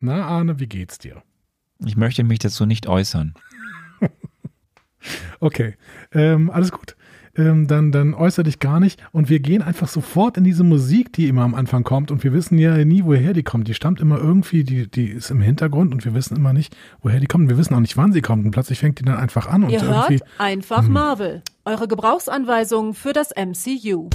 Na, Arne, wie geht's dir? Ich möchte mich dazu nicht äußern. okay, ähm, alles gut. Ähm, dann, dann äußere dich gar nicht und wir gehen einfach sofort in diese Musik, die immer am Anfang kommt und wir wissen ja nie, woher die kommt. Die stammt immer irgendwie, die, die ist im Hintergrund und wir wissen immer nicht, woher die kommt. Wir wissen auch nicht, wann sie kommt und plötzlich fängt die dann einfach an. Ihr und hört irgendwie, einfach Marvel. Eure Gebrauchsanweisung für das MCU.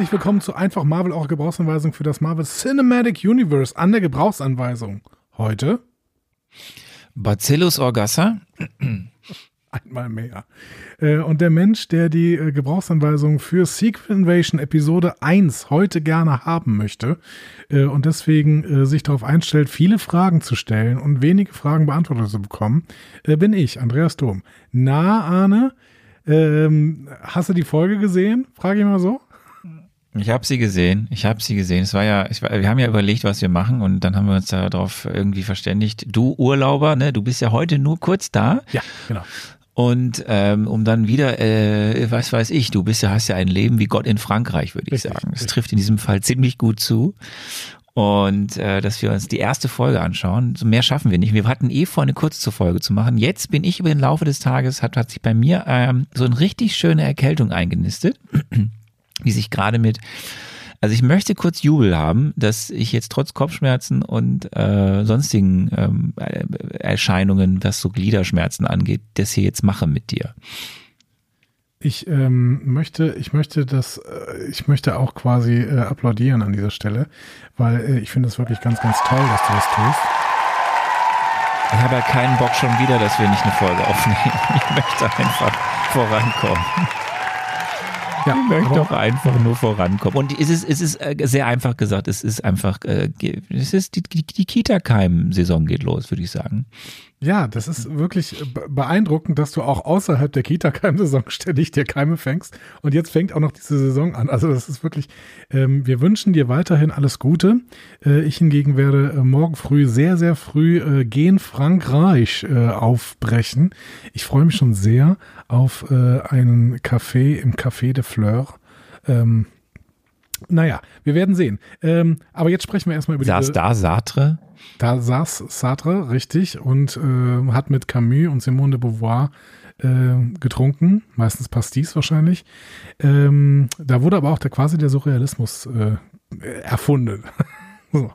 Herzlich willkommen zu Einfach Marvel, eure Gebrauchsanweisung für das Marvel Cinematic Universe an der Gebrauchsanweisung. Heute Bacillus orgassa. einmal mehr. Äh, Und der Mensch, der die äh, Gebrauchsanweisung für Secret Invasion Episode 1 heute gerne haben möchte äh, und deswegen sich darauf einstellt, viele Fragen zu stellen und wenige Fragen beantwortet zu bekommen, bin ich, Andreas Dom. Na, Arne, ähm, hast du die Folge gesehen? Frage ich mal so. Ich habe sie gesehen. Ich habe sie gesehen. Es war ja, ich, wir haben ja überlegt, was wir machen und dann haben wir uns darauf irgendwie verständigt. Du Urlauber, ne, du bist ja heute nur kurz da Ja, genau. und ähm, um dann wieder, äh, was weiß ich, du bist ja hast ja ein Leben wie Gott in Frankreich, würde ich sagen. Das richtig. trifft in diesem Fall ziemlich gut zu. Und äh, dass wir uns die erste Folge anschauen. So mehr schaffen wir nicht. Wir hatten eh vor, eine kurze Folge zu machen. Jetzt bin ich über den Laufe des Tages, hat, hat sich bei mir ähm, so eine richtig schöne Erkältung eingenistet, die sich gerade mit also ich möchte kurz Jubel haben, dass ich jetzt trotz Kopfschmerzen und äh, sonstigen ähm, äh, Erscheinungen, was so Gliederschmerzen angeht, das hier jetzt mache mit dir. Ich ähm, möchte, ich möchte das, äh, ich möchte auch quasi äh, applaudieren an dieser Stelle, weil äh, ich finde es wirklich ganz, ganz toll, dass du das tust. Ich habe ja keinen Bock schon wieder, dass wir nicht eine Folge aufnehmen. Ich möchte einfach vorankommen. Ja, Ich möchte doch einfach nur vorankommen. Und es ist, es ist äh, sehr einfach gesagt, es ist einfach, äh, es ist die, die, die Kita-Keim-Saison geht los, würde ich sagen. Ja, das ist wirklich be- beeindruckend, dass du auch außerhalb der Kita-Keimsaison ständig dir Keime fängst. Und jetzt fängt auch noch diese Saison an. Also das ist wirklich, ähm, wir wünschen dir weiterhin alles Gute. Äh, ich hingegen werde äh, morgen früh, sehr, sehr früh äh, gen Frankreich äh, aufbrechen. Ich freue mich schon sehr auf äh, einen Café im Café de Fleur. Ähm, naja, wir werden sehen. Ähm, aber jetzt sprechen wir erstmal über Saß diese... da Sartre? Da saß Sartre, richtig, und äh, hat mit Camus und Simone de Beauvoir äh, getrunken, meistens Pastis wahrscheinlich. Ähm, da wurde aber auch der, quasi der Surrealismus äh, erfunden. so,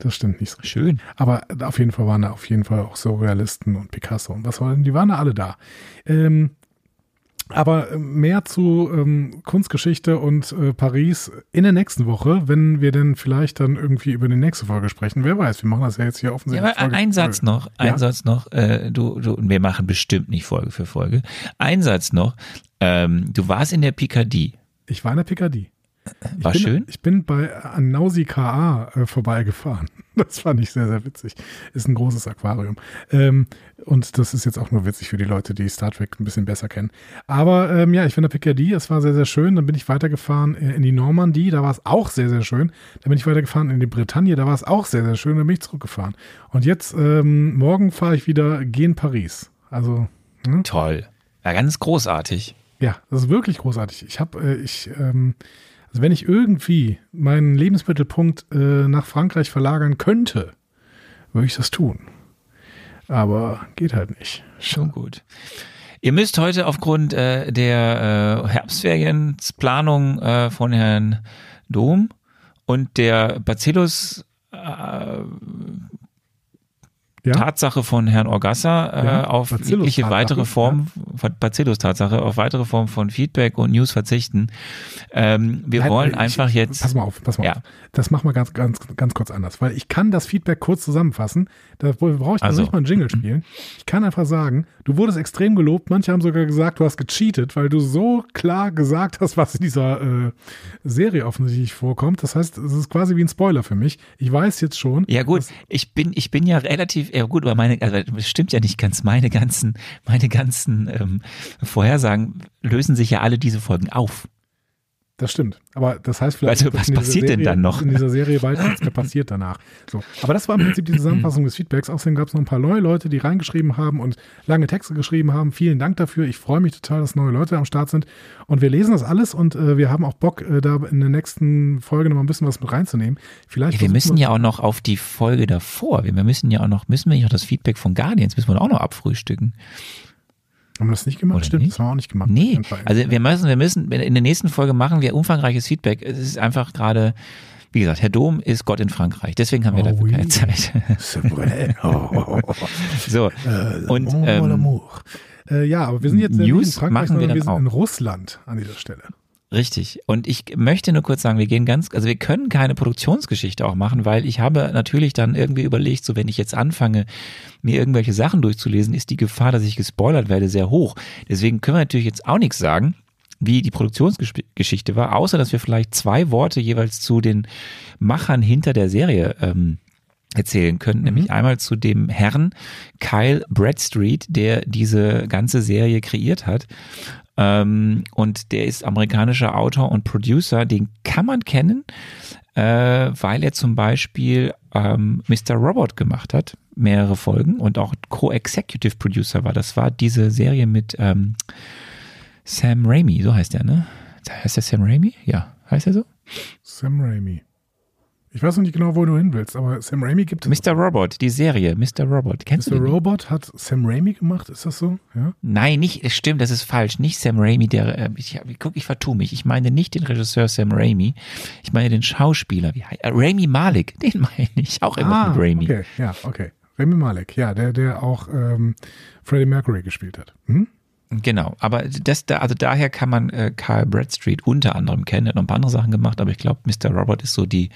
das stimmt nicht so. Schön. Aber auf jeden Fall waren da auf jeden Fall auch Surrealisten und Picasso und was war denn, die waren da alle da. Ähm, aber äh, mehr zu ähm, Kunstgeschichte und äh, Paris in der nächsten Woche, wenn wir denn vielleicht dann irgendwie über die nächste Folge sprechen. Wer weiß, wir machen das ja jetzt hier Ja, offensichtlich. aber Folge ein Satz noch, ein Ja? Satz noch, äh, du, du, wir machen bestimmt nicht Folge für Folge. Ein Satz noch, ähm, du warst in der Picardie. Ich war in der Picardie. Ich War bin, schön? Ich bin bei an Nausicaa äh, vorbeigefahren. Das fand ich sehr, sehr witzig. Ist ein großes Aquarium. Ähm, und das ist jetzt auch nur witzig für die Leute, die Star Trek ein bisschen besser kennen. Aber ähm, ja, ich bin in der Picardie. Es war sehr, sehr schön. Dann bin ich weitergefahren äh, in die Normandie. Da war es auch sehr, sehr schön. Dann bin ich weitergefahren in die Bretagne. Da war es auch sehr, sehr schön. Dann bin ich zurückgefahren. Und jetzt, ähm, morgen fahre ich wieder gen Paris. Also, hm? Toll. Ja, ganz großartig. Ja, das ist wirklich großartig. Ich habe, äh, ich, ähm, also wenn ich irgendwie meinen Lebensmittelpunkt äh, nach Frankreich verlagern könnte, würde ich das tun. Aber geht halt nicht. Schon gut. Ihr müsst heute aufgrund äh, der äh, Herbstferiensplanung äh, von Herrn Dom und der Bacillus äh, Ja? Tatsache von Herrn Orgassa äh, Ja, auf jegliche weitere Form, Bacillus Tatsache, auf weitere Form von Feedback und News verzichten. Ähm, wir Nein, wollen ich- einfach jetzt. Pass mal auf, pass mal Ja. auf. Das machen wir ganz, ganz, ganz kurz anders, weil ich kann das Feedback kurz zusammenfassen. Da brauche ich Also. nicht mal einen Jingle spielen. Ich kann einfach sagen, du wurdest extrem gelobt. Manche haben sogar gesagt, du hast gecheatet, weil du so klar gesagt hast, was in dieser äh, Serie offensichtlich vorkommt. Das heißt, es ist quasi wie ein Spoiler für mich. Ich weiß jetzt schon. Ja gut, ich bin ich bin ja relativ ja gut, aber meine also es stimmt ja nicht ganz. Meine ganzen meine ganzen ähm, Vorhersagen lösen sich ja alle diese Folgen auf. Das stimmt. Aber das heißt vielleicht, Also, was in dieser passiert denn Serie, dann noch? In dieser Serie weiter nichts mehr passiert danach. So. Aber das war im Prinzip die Zusammenfassung des Feedbacks. Außerdem gab es noch ein paar neue Leute, die reingeschrieben haben und lange Texte geschrieben haben. Vielen Dank dafür. Ich freue mich total, dass neue Leute am Start sind. Und wir lesen das alles und äh, wir haben auch Bock, äh, da in der nächsten Folge noch mal ein bisschen was mit reinzunehmen. Vielleicht Ja, wir müssen ja auch noch auf die Folge davor. Wir wir müssen ja auch noch müssen wir nicht noch das Feedback von Guardians müssen wir auch noch abfrühstücken. Haben wir das nicht gemacht? Oder Stimmt, nicht? das haben wir auch nicht gemacht. Nee, also wir müssen, wir müssen, in der nächsten Folge machen wir umfangreiches Feedback. Es ist einfach gerade, wie gesagt, Herr Dom ist Gott in Frankreich, deswegen haben wir Oh, dafür oui. keine Zeit. Oh. So, Äh, und ähm. Äh, ja, aber wir sind jetzt nicht in News Frankreich, machen wir sondern wir sind auch. in Russland an dieser Stelle. Richtig. Und ich möchte nur kurz sagen, wir gehen ganz, also wir können keine Produktionsgeschichte auch machen, weil ich habe natürlich dann irgendwie überlegt, so wenn ich jetzt anfange, mir irgendwelche Sachen durchzulesen, ist die Gefahr, dass ich gespoilert werde, sehr hoch. Deswegen können wir natürlich jetzt auch nichts sagen, wie die Produktionsgeschichte war, außer dass wir vielleicht zwei Worte jeweils zu den Machern hinter der Serie ähm, erzählen können, nämlich einmal zu dem Herrn Kyle Bradstreet, der diese ganze Serie kreiert hat. Ähm, und der ist amerikanischer Autor und Producer, den kann man kennen, äh, weil er zum Beispiel ähm, Mr. Robot gemacht hat, mehrere Folgen und auch Co-Executive Producer war. Das war diese Serie mit ähm, Sam Raimi, so heißt er, ne? Heißt der Sam Raimi? Ja, heißt er so? Sam Raimi. Ich weiß noch nicht genau, wo du hin willst, aber Sam Raimi gibt es. Mr. Robot, die Serie, Mr. Robot. Kennst Mr. du den? Robot hat Sam Raimi gemacht, ist das so? Ja. Nein, nicht, stimmt, das ist falsch. Nicht Sam Raimi, der, äh, ich, guck, ich vertue mich. Ich meine nicht den Regisseur Sam Raimi. Ich meine den Schauspieler, wie heißt, äh, Raimi Malik, den meine ich auch immer mit Raimi. Ah, okay, ja, okay. Rami Malek, ja, der, der auch ähm, Freddie Mercury gespielt hat. Mhm. Genau, aber das da, also daher kann man äh, Carl Bradstreet unter anderem kennen. Er hat noch ein paar andere Sachen gemacht, aber ich glaube, Mr. Robert ist so die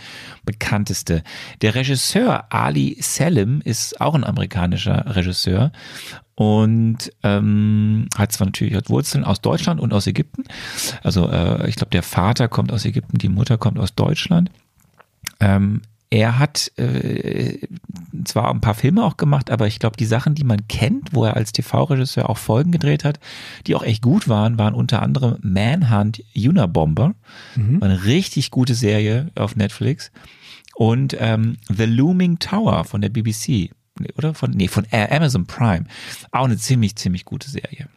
bekannteste. Der Regisseur Ali Selim ist auch ein amerikanischer Regisseur und ähm, hat zwar natürlich hat Wurzeln aus Deutschland und aus Ägypten. Also äh, ich glaube, der Vater kommt aus Ägypten, die Mutter kommt aus Deutschland. Ähm, er hat äh, zwar ein paar Filme auch gemacht, aber ich glaube, die Sachen, die man kennt, wo er als TV-Regisseur auch Folgen gedreht hat, die auch echt gut waren, waren unter anderem Manhunt Unabomber, war eine richtig gute Serie auf Netflix und ähm, The Looming Tower von der BBC oder von nee von Amazon Prime, auch eine ziemlich ziemlich gute Serie.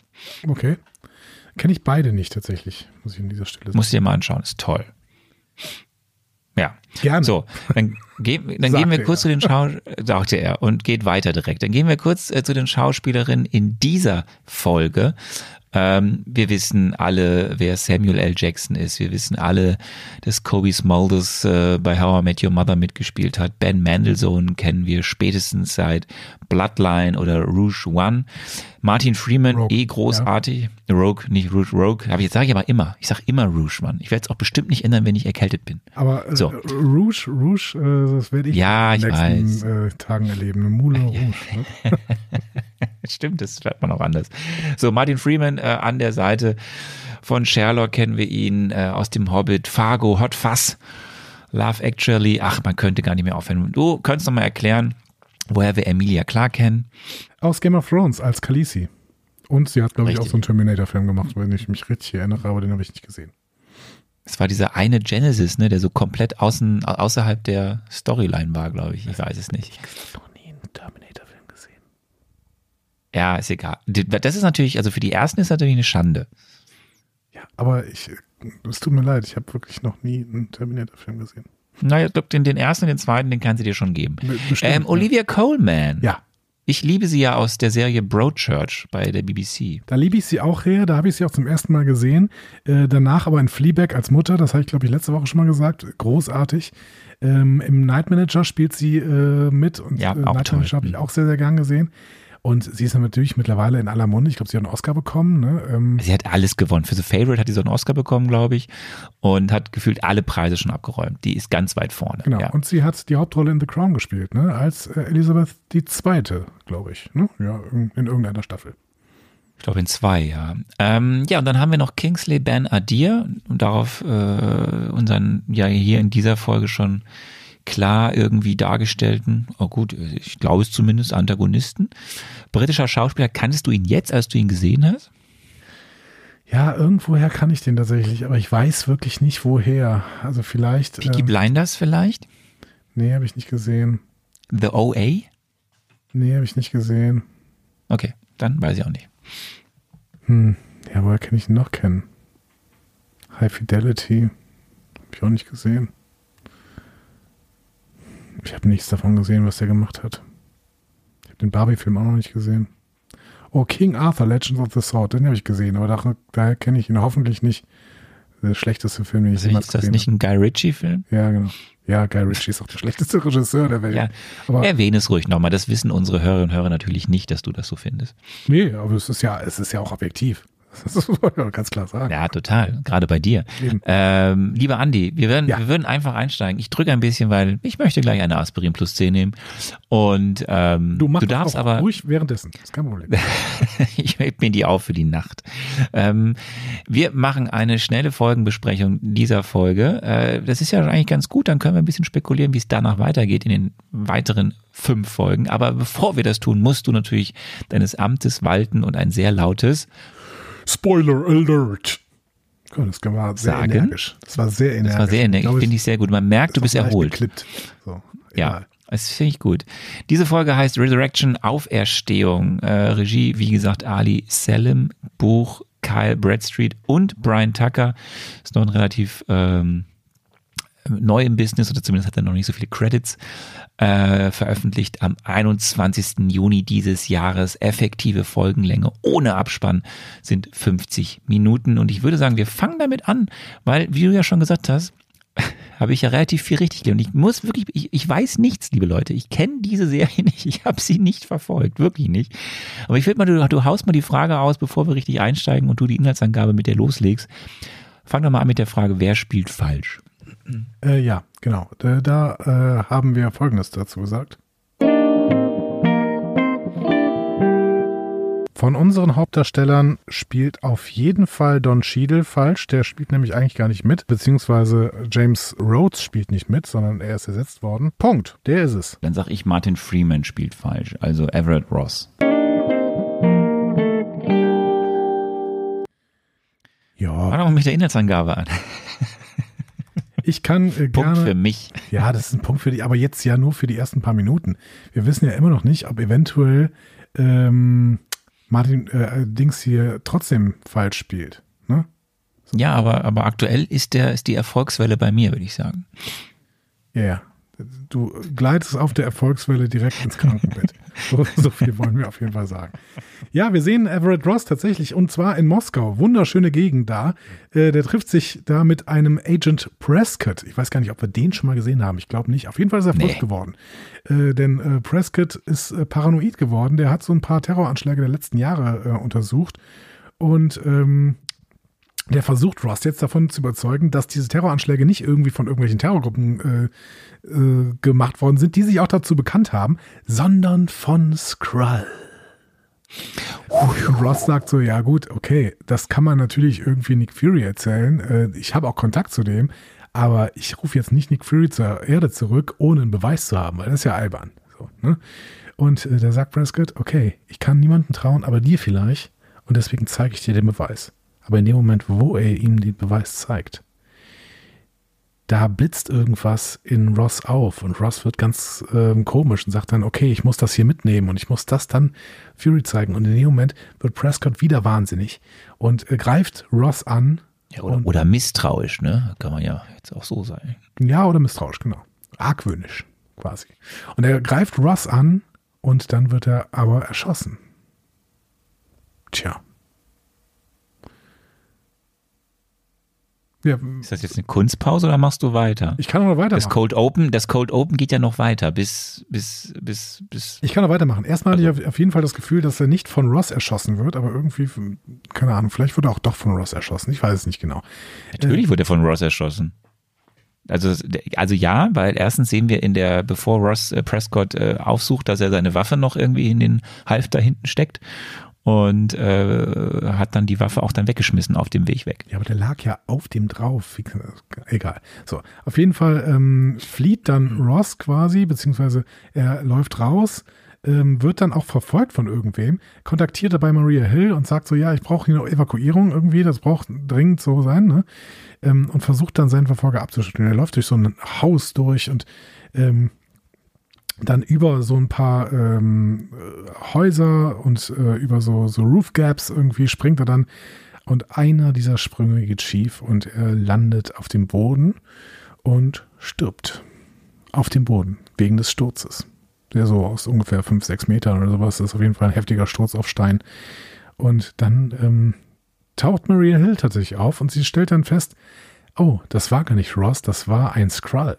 Okay. Kenne ich beide nicht tatsächlich, muss ich an dieser Stelle sagen. Musst du dir mal anschauen, ist toll. Gerne. So, dann, ge dann gehen wir kurz er. zu den Schau sagte er und geht weiter direkt. Dann gehen wir kurz äh, zu den Schauspielerinnen in dieser Folge. Ähm, wir wissen alle, wer Samuel L. Jackson ist. Wir wissen alle, dass Kobe Smulders äh, bei How I Met Your Mother mitgespielt hat. Ben Mendelssohn kennen wir spätestens seit Bloodline oder Rouge One. Martin Freeman, Rogue, eh großartig. Rogue, nicht Rouge, Rogue. Aber jetzt sage ich aber immer. Ich sage immer Rouge, Mann. Ich werde es auch bestimmt nicht ändern, wenn ich erkältet bin. Aber äh, So. Rouge, Rouge, äh, das werde ich Ja, in den nächsten Äh, Tagen erleben. Eine Moulin Rouge. Ne? Stimmt, das schreibt man auch anders. So, Martin Freeman äh, an der Seite von Sherlock kennen wir ihn äh, aus dem Hobbit, Fargo, Hot Fuzz, Love Actually. Ach, man könnte gar nicht mehr aufhören. Du könntest noch mal erklären, woher wir Emilia Clarke kennen. Aus Game of Thrones als Khaleesi. Und sie hat, glaube ich, auch so einen Terminator-Film gemacht, wenn ich mich richtig erinnere, aber den habe ich nicht gesehen. Es war dieser eine Genesis, ne, der so komplett außen, außerhalb der Storyline war, glaube ich. Ich weiß es nicht. Ich habe noch nie einen Terminator-Film gesehen. Ja, ist egal. Das ist natürlich, also für die ersten ist natürlich eine Schande. Ja, aber ich, es tut mir leid, ich habe wirklich noch nie einen Terminator-Film gesehen. Naja, ich glaube, den, den ersten und den zweiten, den kann sie dir schon geben. Be- bestimmt, Ähm, ja. Olivia Coleman. Ja, Ich liebe sie ja aus der Serie Broadchurch bei der BBC. Da liebe ich sie auch her, da habe ich sie auch zum ersten Mal gesehen. Äh, danach aber in Fleabag als Mutter, das habe ich glaube ich letzte Woche schon mal gesagt, großartig. Ähm, Im Night Manager spielt sie äh, mit und Ja, äh, Night. Manager habe ich auch sehr, sehr gern gesehen. Und sie ist natürlich mittlerweile in aller Munde. Ich glaube, sie hat einen Oscar bekommen. Ne? Ähm, Sie hat alles gewonnen. Für The Favorite hat die so einen Oscar bekommen, glaube ich, und hat gefühlt alle Preise schon abgeräumt. Die ist ganz weit vorne. genau. Ja. Und sie hat die Hauptrolle in The Crown gespielt, ne? als äh, Elisabeth Zweite, glaube ich. Ne? Ja, in, in irgendeiner Staffel. Ich glaube in zwei, ja. Ähm, ja, und dann haben wir noch Kingsley Ben Adir und darauf äh, unseren, ja hier in dieser Folge schon klar irgendwie dargestellten, oh gut, ich glaube es zumindest, Antagonisten. Britischer Schauspieler, kanntest du ihn jetzt, als du ihn gesehen hast? Ja, irgendwoher kann ich den tatsächlich, aber ich weiß wirklich nicht woher. Also vielleicht. Peaky ähm, Blinders vielleicht? nee, habe ich nicht gesehen. The OA? Nee, habe ich nicht gesehen. Okay, dann weiß ich auch nicht. Hm. Ja, woher kann ich ihn noch kennen? High Fidelity. Habe ich auch nicht gesehen. Ich habe nichts davon gesehen, was der gemacht hat. Ich habe den Barbie-Film auch noch nicht gesehen. Oh, King Arthur, Legends of the Sword, den habe ich gesehen, aber daher, daher kenne ich ihn hoffentlich nicht. Der schlechteste Film, den ich Also jemals ist das gesehen nicht ein Guy Ritchie-Film? habe. Ja, genau. Ja, Guy Ritchie ist auch der schlechteste Regisseur der Welt. Ja. aber, Erwähne es ruhig nochmal. Das wissen unsere Hörerinnen und Hörer natürlich nicht, dass du das so findest. nee, aber es ist ja, es ist ja auch objektiv. Das muss man ja ganz klar sagen. Ja, total. Gerade bei dir. Ähm, lieber Andi, wir werden, Ja. wir würden einfach einsteigen. Ich drücke ein bisschen, weil ich möchte gleich eine Aspirin plus 10 nehmen. Und ähm, Du, machst du darfst auch aber, ruhig währenddessen. Das ist kein Problem. ich heb mir die auf für die Nacht. Ähm, wir machen eine schnelle Folgenbesprechung dieser Folge. Äh, das ist ja eigentlich ganz gut. Dann können wir ein bisschen spekulieren, wie es danach weitergeht in den weiteren fünf Folgen. Aber bevor wir das tun, musst du natürlich deines Amtes walten und ein sehr lautes Spoiler Alert. Das war sehr Sagen? energisch. Das war sehr energisch. Das war sehr energisch. glaube, Finde ich sehr gut. Man merkt, du ist bist erholt. So, Ja, das finde ich gut. Diese Folge heißt Resurrection Auferstehung. Äh, Regie, wie gesagt, Ali Selim, Buch Kyle Bradstreet und Brian Tucker. Ist noch ein relativ ähm, neu im Business oder zumindest hat er noch nicht so viele Credits äh, veröffentlicht am 21. Juni dieses Jahres. Effektive Folgenlänge ohne Abspann sind 50 Minuten. Und ich würde sagen, wir fangen damit an, weil, wie du ja schon gesagt hast, habe ich ja relativ viel richtig gelesen. Und ich muss wirklich, ich, ich weiß nichts, liebe Leute. Ich kenne diese Serie nicht. Ich habe sie nicht verfolgt, wirklich nicht. Aber ich will mal, du, du haust mal die Frage aus, bevor wir richtig einsteigen und du die Inhaltsangabe mit der loslegst. Fang doch mal an mit der Frage, wer spielt falsch? Äh, ja, genau. Da, da äh, haben wir Folgendes dazu gesagt. Von unseren Hauptdarstellern spielt auf jeden Fall Don Cheadle falsch. Der spielt nämlich eigentlich gar nicht mit, beziehungsweise James Rhodes spielt nicht mit, sondern er ist ersetzt worden. Punkt. Der ist es. Dann sag ich, Martin Freeman spielt falsch, also Everett Ross. Ja, Fang doch mal mit der Inhaltsangabe an. Ich kann äh, Punkt gerne. für mich. Ja, das ist ein Punkt für dich, aber jetzt ja nur für die ersten paar Minuten. Wir wissen ja immer noch nicht, ob eventuell ähm, Martin äh, Dings hier trotzdem falsch spielt. Ne? Ja, aber, aber aktuell ist, der, ist die Erfolgswelle bei mir, würde ich sagen. Ja, ja. Du gleitest auf der Erfolgswelle direkt ins Krankenbett. So, so viel wollen wir auf jeden Fall sagen. Ja, wir sehen Everett Ross tatsächlich und zwar in Moskau. Wunderschöne Gegend da. Äh, der trifft sich da mit einem Agent Prescott. Ich weiß gar nicht, ob wir den schon mal gesehen haben. Ich glaube nicht. Auf jeden Fall ist er verrückt Nee. geworden. Äh, denn äh, Prescott ist äh, paranoid geworden. Der hat so ein paar Terroranschläge der letzten Jahre äh, untersucht und ähm, der versucht Ross jetzt davon zu überzeugen, dass diese Terroranschläge nicht irgendwie von irgendwelchen Terrorgruppen äh, äh, gemacht worden sind, die sich auch dazu bekannt haben, sondern von Skrull. Und Ross sagt so, ja gut, okay, das kann man natürlich irgendwie Nick Fury erzählen. Äh, ich habe auch Kontakt zu dem, aber ich rufe jetzt nicht Nick Fury zur Erde zurück, ohne einen Beweis zu haben, weil das ist ja albern. So, ne? Und äh, da sagt Prescott, okay, ich kann niemandem trauen, aber dir vielleicht. Und deswegen zeige ich dir den Beweis. Aber in dem Moment, wo er ihm den Beweis zeigt, da blitzt irgendwas in Ross auf und Ross wird ganz ähm, komisch und sagt dann, okay, ich muss das hier mitnehmen und ich muss das dann Fury zeigen. Und in dem Moment wird Prescott wieder wahnsinnig und äh, greift Ross an. Ja, oder, und, oder misstrauisch, ne? Kann man ja jetzt auch so sein. ja, oder misstrauisch, genau. Argwöhnisch quasi. Und er greift Ross an und dann wird er aber erschossen. Tja. Ja. Ist das jetzt eine Kunstpause oder machst du weiter? Ich kann noch weitermachen. Das Cold Open, das Cold Open geht ja noch weiter bis, bis, bis, bis. Ich kann noch weitermachen. Erstmal also. hatte ich auf jeden Fall das Gefühl, dass er nicht von Ross erschossen wird, aber irgendwie, keine Ahnung, vielleicht wurde er auch doch von Ross erschossen. Ich weiß es nicht genau. Natürlich äh, wurde er von Ross erschossen. Also, also ja, weil erstens sehen wir in der, bevor Ross äh, Prescott äh, aufsucht, dass er seine Waffe noch irgendwie in den Halfter hinten steckt und äh, hat dann die Waffe auch dann weggeschmissen auf dem Weg weg. Ja, aber der lag ja auf dem drauf. Egal. So, auf jeden Fall ähm, flieht dann Ross quasi, beziehungsweise er läuft raus, ähm, wird dann auch verfolgt von irgendwem, kontaktiert dabei Maria Hill und sagt so, ja, ich brauche hier noch Evakuierung irgendwie, das braucht dringend so sein, ne? Ähm, und versucht dann seinen Verfolger abzuschütteln. Er läuft durch so ein Haus durch und ähm, dann über so ein paar ähm, Häuser und äh, über so, so Roof Gaps irgendwie springt er dann und einer dieser Sprünge geht schief und er landet auf dem Boden und stirbt auf dem Boden wegen des Sturzes. Der so aus ungefähr 5, 6 Metern oder sowas das ist auf jeden Fall ein heftiger Sturz auf Stein. Und dann ähm, taucht Maria Hill tatsächlich auf und sie stellt dann fest, oh, das war gar nicht Ross, das war ein Skrull.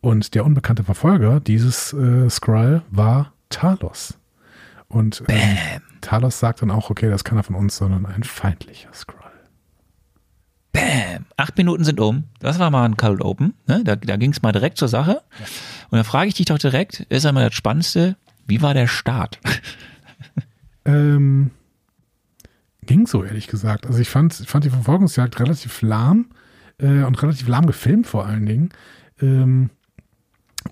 Und der unbekannte Verfolger dieses äh, Skrull war Talos. Und ähm, Talos sagt dann auch, okay, das kann er von uns, sondern ein feindlicher Skrull. Bam! Acht Minuten sind um. Das war mal ein Cold Open. Ne? Da, da ging es mal direkt zur Sache. Und dann frage ich dich doch direkt, ist einmal das Spannendste, wie war der Start? ähm, ging so, ehrlich gesagt. Also ich fand, fand die Verfolgungsjagd relativ lahm äh, und relativ lahm gefilmt vor allen Dingen. Ähm,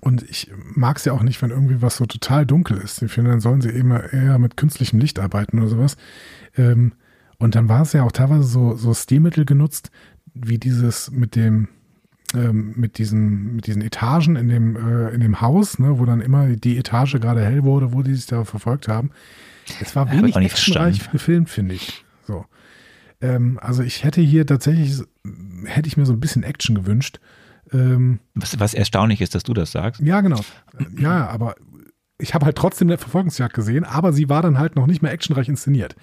und ich mag es ja auch nicht, wenn irgendwie was so total dunkel ist. Ich finde, dann sollen sie eben eher mit künstlichem Licht arbeiten oder sowas. Ähm, und dann war es ja auch teilweise so, so Stilmittel genutzt, wie dieses mit dem, ähm, mit diesen, mit diesen Etagen in dem, äh, in dem Haus, ne, wo dann immer die Etage gerade hell wurde, wo die sich da verfolgt haben. Es war wenig actionreich gefilmt, finde ich. So. Ähm, also ich hätte hier tatsächlich, hätte ich mir so ein bisschen Action gewünscht. Ähm, was, was erstaunlich ist, dass du das sagst. Ja, genau. Ja, aber ich habe halt trotzdem eine Verfolgungsjagd gesehen, aber sie war dann halt noch nicht mehr actionreich inszeniert.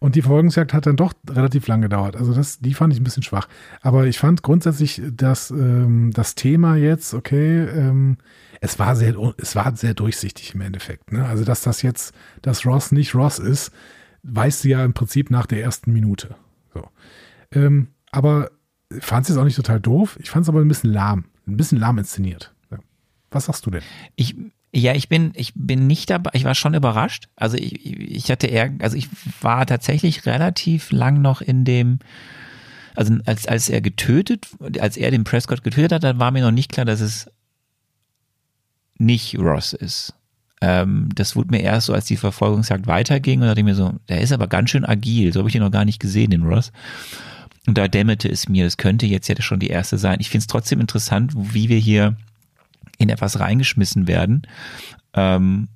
Und die Verfolgungsjagd hat dann doch relativ lang gedauert. Also das, die fand ich ein bisschen schwach. Aber ich fand grundsätzlich dass ähm, das Thema jetzt, okay, ähm, es war sehr, es war sehr durchsichtig im Endeffekt. Ne? Also dass das jetzt, dass Ross nicht Ross ist, weißt du ja im Prinzip nach der ersten Minute. So. Ähm, aber fand es jetzt auch nicht total doof. Ich fand es aber ein bisschen lahm. Ein bisschen lahm inszeniert. Was sagst du denn? Ich, ja, ich bin, ich bin nicht dabei, ich war schon überrascht. Also ich, ich hatte eher, also ich war tatsächlich relativ lang noch in dem, also als, als er getötet, als er den Prescott getötet hat, dann war mir noch nicht klar, dass es nicht Ross ist. Ähm, das wurde mir erst so, als die Verfolgungsjagd weiterging und da dachte ich mir so, der ist aber ganz schön agil, so habe ich ihn noch gar nicht gesehen, den Ross. Und da dämmerte es mir, es könnte jetzt ja schon die erste sein. Ich finde es trotzdem interessant, wie wir hier in etwas reingeschmissen werden, ähm,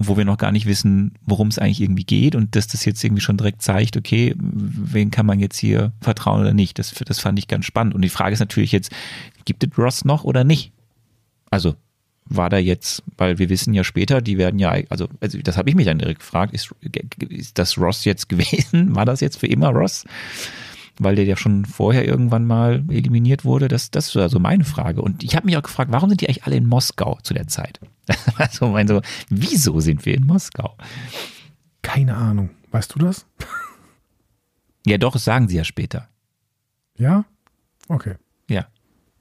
wo wir noch gar nicht wissen, worum es eigentlich irgendwie geht und dass das jetzt irgendwie schon direkt zeigt, okay, wen kann man jetzt hier vertrauen oder nicht. Das, das fand ich ganz spannend. Und die Frage ist natürlich jetzt, gibt es Ross noch oder nicht? Also war da jetzt, weil wir wissen ja später, die werden ja, also, also das habe ich mich dann direkt gefragt, ist, ist das Ross jetzt gewesen? War das jetzt für immer Ross? Weil der ja schon vorher irgendwann mal eliminiert wurde. Das, das ist also meine Frage. Und ich habe mich auch gefragt, warum sind die eigentlich alle in Moskau zu der Zeit? also mein so, wieso sind wir in Moskau? Keine Ahnung. Weißt du das? ja, doch, das sagen sie ja später. Ja? Okay. Ja.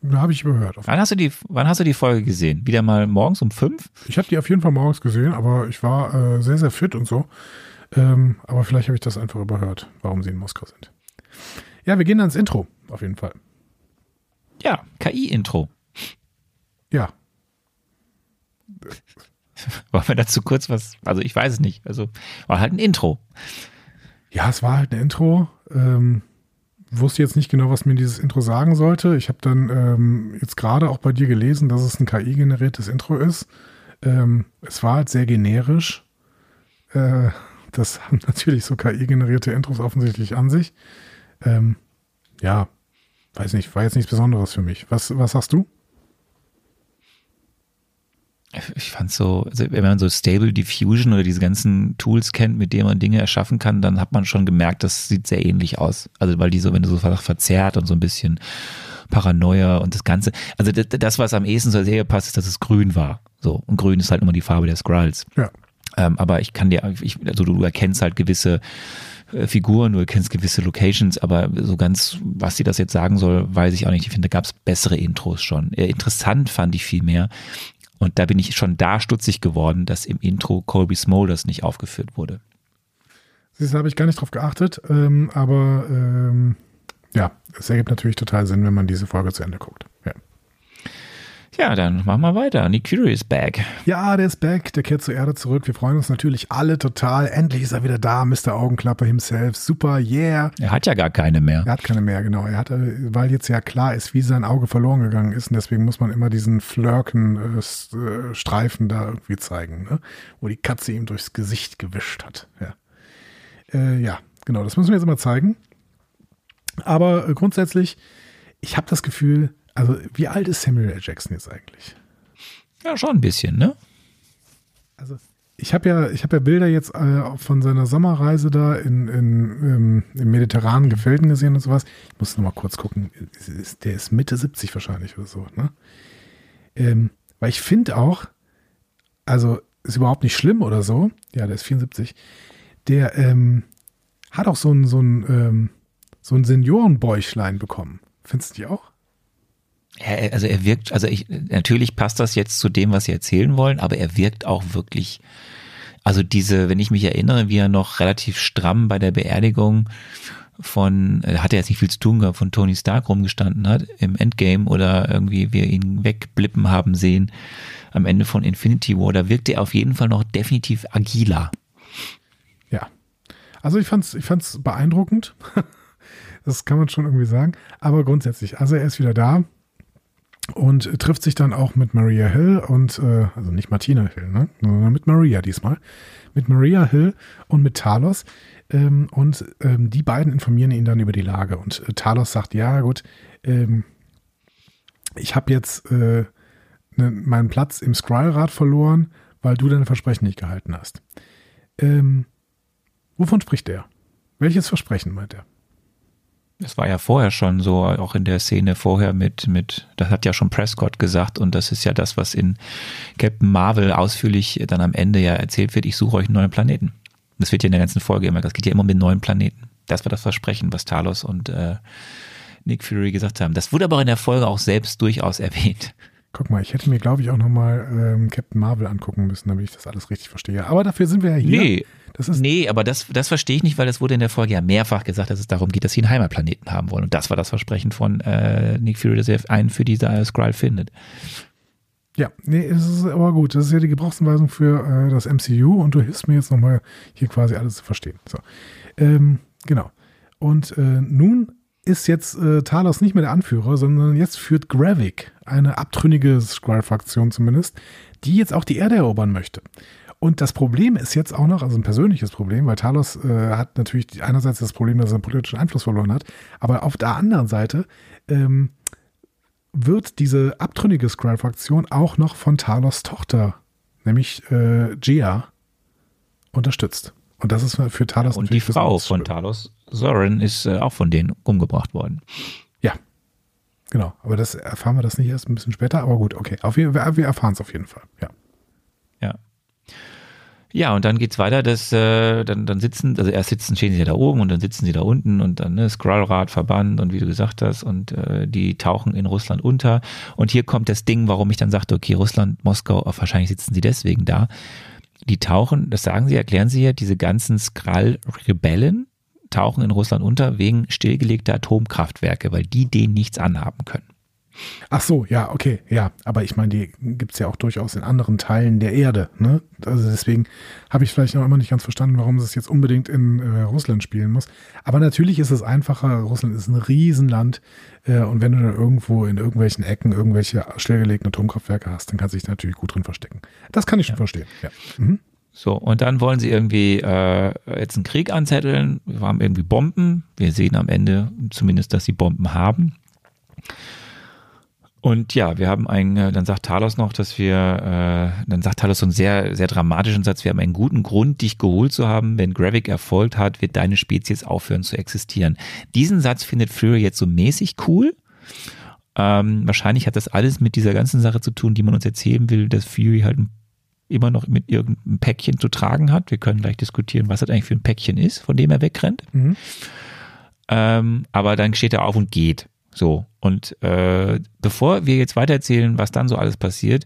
Da habe ich überhört. Wann hast, du die, wann hast du die Folge gesehen? Wieder mal morgens um fünf? Ich habe die auf jeden Fall morgens gesehen, aber ich war äh, sehr, sehr fit und so. Ähm, aber vielleicht habe ich das einfach überhört, warum sie in Moskau sind. Ja, wir gehen ans Intro, auf jeden Fall. Ja, KI-Intro. Ja. Wollen wir dazu kurz was, also ich weiß es nicht, also war halt ein Intro. Ja, es war halt ein Intro. Ähm, wusste jetzt nicht genau, was mir dieses Intro sagen sollte. Ich habe dann ähm, jetzt gerade auch bei dir gelesen, dass es ein KI-generiertes Intro ist. Ähm, es war halt sehr generisch. Äh, das haben natürlich so KI-generierte Intros offensichtlich an sich. Ähm, ja, weiß nicht, war jetzt nichts Besonderes für mich. Was, was sagst du? ich fand so, also wenn man so Stable Diffusion oder diese ganzen Tools kennt, mit denen man Dinge erschaffen kann, dann hat man schon gemerkt, das sieht sehr ähnlich aus. Also weil die so, wenn du so verzerrt und so ein bisschen Paranoia und das Ganze. Also das, was am ehesten zur Serie passt, ist, dass es grün war. So. Und grün ist halt immer die Farbe der Skrulls. Ja. Ähm, aber ich kann dir, ich, also du erkennst halt gewisse äh, Figuren, du erkennst gewisse Locations, aber so ganz, was sie das jetzt sagen soll, weiß ich auch nicht. Ich finde, da gab es bessere Intros schon. Äh, interessant fand ich viel mehr. Und da bin ich schon da stutzig geworden, dass im Intro Colby Smulders nicht aufgeführt wurde. Du, habe ich gar nicht drauf geachtet, ähm, aber ähm, ja, es ergibt natürlich total Sinn, wenn man diese Folge zu Ende guckt. Ja. Ja, dann machen wir weiter. Nick Fury ist back. Ja, der ist back. Der kehrt zur Erde zurück. Wir freuen uns natürlich alle total. Endlich ist er wieder da, Mr. Augenklappe himself. Super, yeah. Er hat ja gar keine mehr. Er hat keine mehr, genau. Er hat, weil jetzt ja klar ist, wie sein Auge verloren gegangen ist. Und deswegen muss man immer diesen Flirken-Streifen äh, da irgendwie zeigen, ne? wo die Katze ihm durchs Gesicht gewischt hat. Ja. Äh, ja, genau. Das müssen wir jetzt immer zeigen. Aber äh, grundsätzlich, ich habe das Gefühl, also wie alt ist Samuel L. Jackson jetzt eigentlich? Ja, schon ein bisschen, ne? Also ich habe ja, ich habe ja Bilder jetzt äh, von seiner Sommerreise da in, in, im, im mediterranen Gefilden gesehen und sowas. Ich muss noch mal kurz gucken. Der ist Mitte 70 wahrscheinlich oder so, ne? Ähm, weil ich finde auch, also ist überhaupt nicht schlimm oder so. Ja, der ist 74. Der ähm, hat auch so ein, so ein ähm, so ein Seniorenbäuchlein bekommen. Findest du die auch? Ja, also er wirkt, also ich, natürlich passt das jetzt zu dem, was Sie erzählen wollen, aber er wirkt auch wirklich, also diese, wenn ich mich erinnere, wie er noch relativ stramm bei der Beerdigung von, äh, hat er jetzt nicht viel zu tun gehabt, von Tony Stark rumgestanden hat im Endgame oder irgendwie wir ihn wegblippen haben sehen am Ende von Infinity War, da wirkt er auf jeden Fall noch definitiv agiler. Ja. Also ich fand's, ich fand's beeindruckend. Das kann man schon irgendwie sagen. Aber grundsätzlich, also er ist wieder da und trifft sich dann auch mit Maria Hill und, äh, also nicht Martina Hill, ne? sondern mit Maria diesmal. Mit Maria Hill und mit Talos. Ähm, und ähm, die beiden informieren ihn dann über die Lage. Und äh, Talos sagt, ja gut, ähm, ich habe jetzt äh, ne, meinen Platz im Skrullrad verloren, weil du deine Versprechen nicht gehalten hast. Ähm, wovon spricht er? Welches Versprechen meint er? Es war ja vorher schon so, auch in der Szene vorher mit, mit, das hat ja schon Prescott gesagt und das ist ja das, was in Captain Marvel ausführlich dann am Ende ja erzählt wird, ich suche euch einen neuen Planeten. Das wird ja in der ganzen Folge immer, das geht ja immer um den neuen Planeten. Das war das Versprechen, was Talos und äh, Nick Fury gesagt haben. Das wurde aber in der Folge auch selbst durchaus erwähnt. Guck mal, ich hätte mir, glaube ich, auch nochmal ähm, Captain Marvel angucken müssen, damit ich das alles richtig verstehe. Aber dafür sind wir ja hier. Nee, das ist nee aber das, das verstehe ich nicht, weil das wurde in der Folge ja mehrfach gesagt, dass es darum geht, dass sie einen Heimatplaneten haben wollen. Und das war das Versprechen von äh, Nick Fury, dass er einen für diese äh, Skrull findet. Ja, nee, es ist aber gut. Das ist ja die Gebrauchsanweisung für äh, das MCU und du hilfst mir jetzt nochmal hier quasi alles zu verstehen. So. Ähm, genau. Und äh, nun ist jetzt äh, Talos nicht mehr der Anführer, sondern jetzt führt Gravik, eine abtrünnige Skrull-Fraktion zumindest, die jetzt auch die Erde erobern möchte. Und das Problem ist jetzt auch noch, also ein persönliches Problem, weil Talos äh, hat natürlich einerseits das Problem, dass er einen politischen Einfluss verloren hat, aber auf der anderen Seite ähm, wird diese abtrünnige Skrull-Fraktion auch noch von Talos Tochter, nämlich äh, Gia, unterstützt. Und das ist für Talos Und die Frau von Talos, Soren, ist äh, auch von denen umgebracht worden. Ja. Genau. Aber das erfahren wir das nicht erst ein bisschen später. Aber gut, okay. Auf wir erfahren es auf jeden Fall. Ja. Ja. Ja, und dann geht's weiter, dass äh, dann, dann sitzen, also erst sitzen, stehen sie da oben und dann sitzen sie da unten und dann ne, Skrullrad, Verband und wie du gesagt hast, und äh, die tauchen in Russland unter. Und hier kommt das Ding, warum ich dann sagte, okay, Russland, Moskau, wahrscheinlich sitzen sie deswegen da die tauchen, das sagen sie, erklären sie ja, diese ganzen Skral-Rebellen tauchen in Russland unter wegen stillgelegter Atomkraftwerke, weil die denen nichts anhaben können. Ach so, ja, okay, ja. Aber ich meine, die gibt es ja auch durchaus in anderen Teilen der Erde. Ne? Also deswegen habe ich vielleicht noch immer nicht ganz verstanden, warum es jetzt unbedingt in äh, Russland spielen muss. Aber natürlich ist es einfacher. Russland ist ein Riesenland. Äh, und wenn du da irgendwo in irgendwelchen Ecken irgendwelche stillgelegten Atomkraftwerke hast, dann kannst du dich natürlich gut drin verstecken. Das kann ich schon ja. verstehen. Ja. Mhm. So, und dann wollen sie irgendwie äh, jetzt einen Krieg anzetteln. Wir haben irgendwie Bomben. Wir sehen am Ende zumindest, dass sie Bomben haben. Und ja, wir haben einen, äh, dann sagt Talos noch, dass wir, äh, dann sagt Talos so einen sehr, sehr dramatischen Satz, wir haben einen guten Grund, dich geholt zu haben. Wenn Gravik Erfolg hat, wird deine Spezies aufhören zu existieren. Diesen Satz findet Fury jetzt so mäßig cool. Ähm, wahrscheinlich hat das alles mit dieser ganzen Sache zu tun, die man uns erzählen will, dass Fury halt immer noch mit irgendeinem Päckchen zu tragen hat. Wir können gleich diskutieren, was das eigentlich für ein Päckchen ist, von dem er wegrennt. Mhm. Ähm, aber dann steht er auf und geht. So, und äh, bevor wir jetzt weitererzählen, was dann so alles passiert,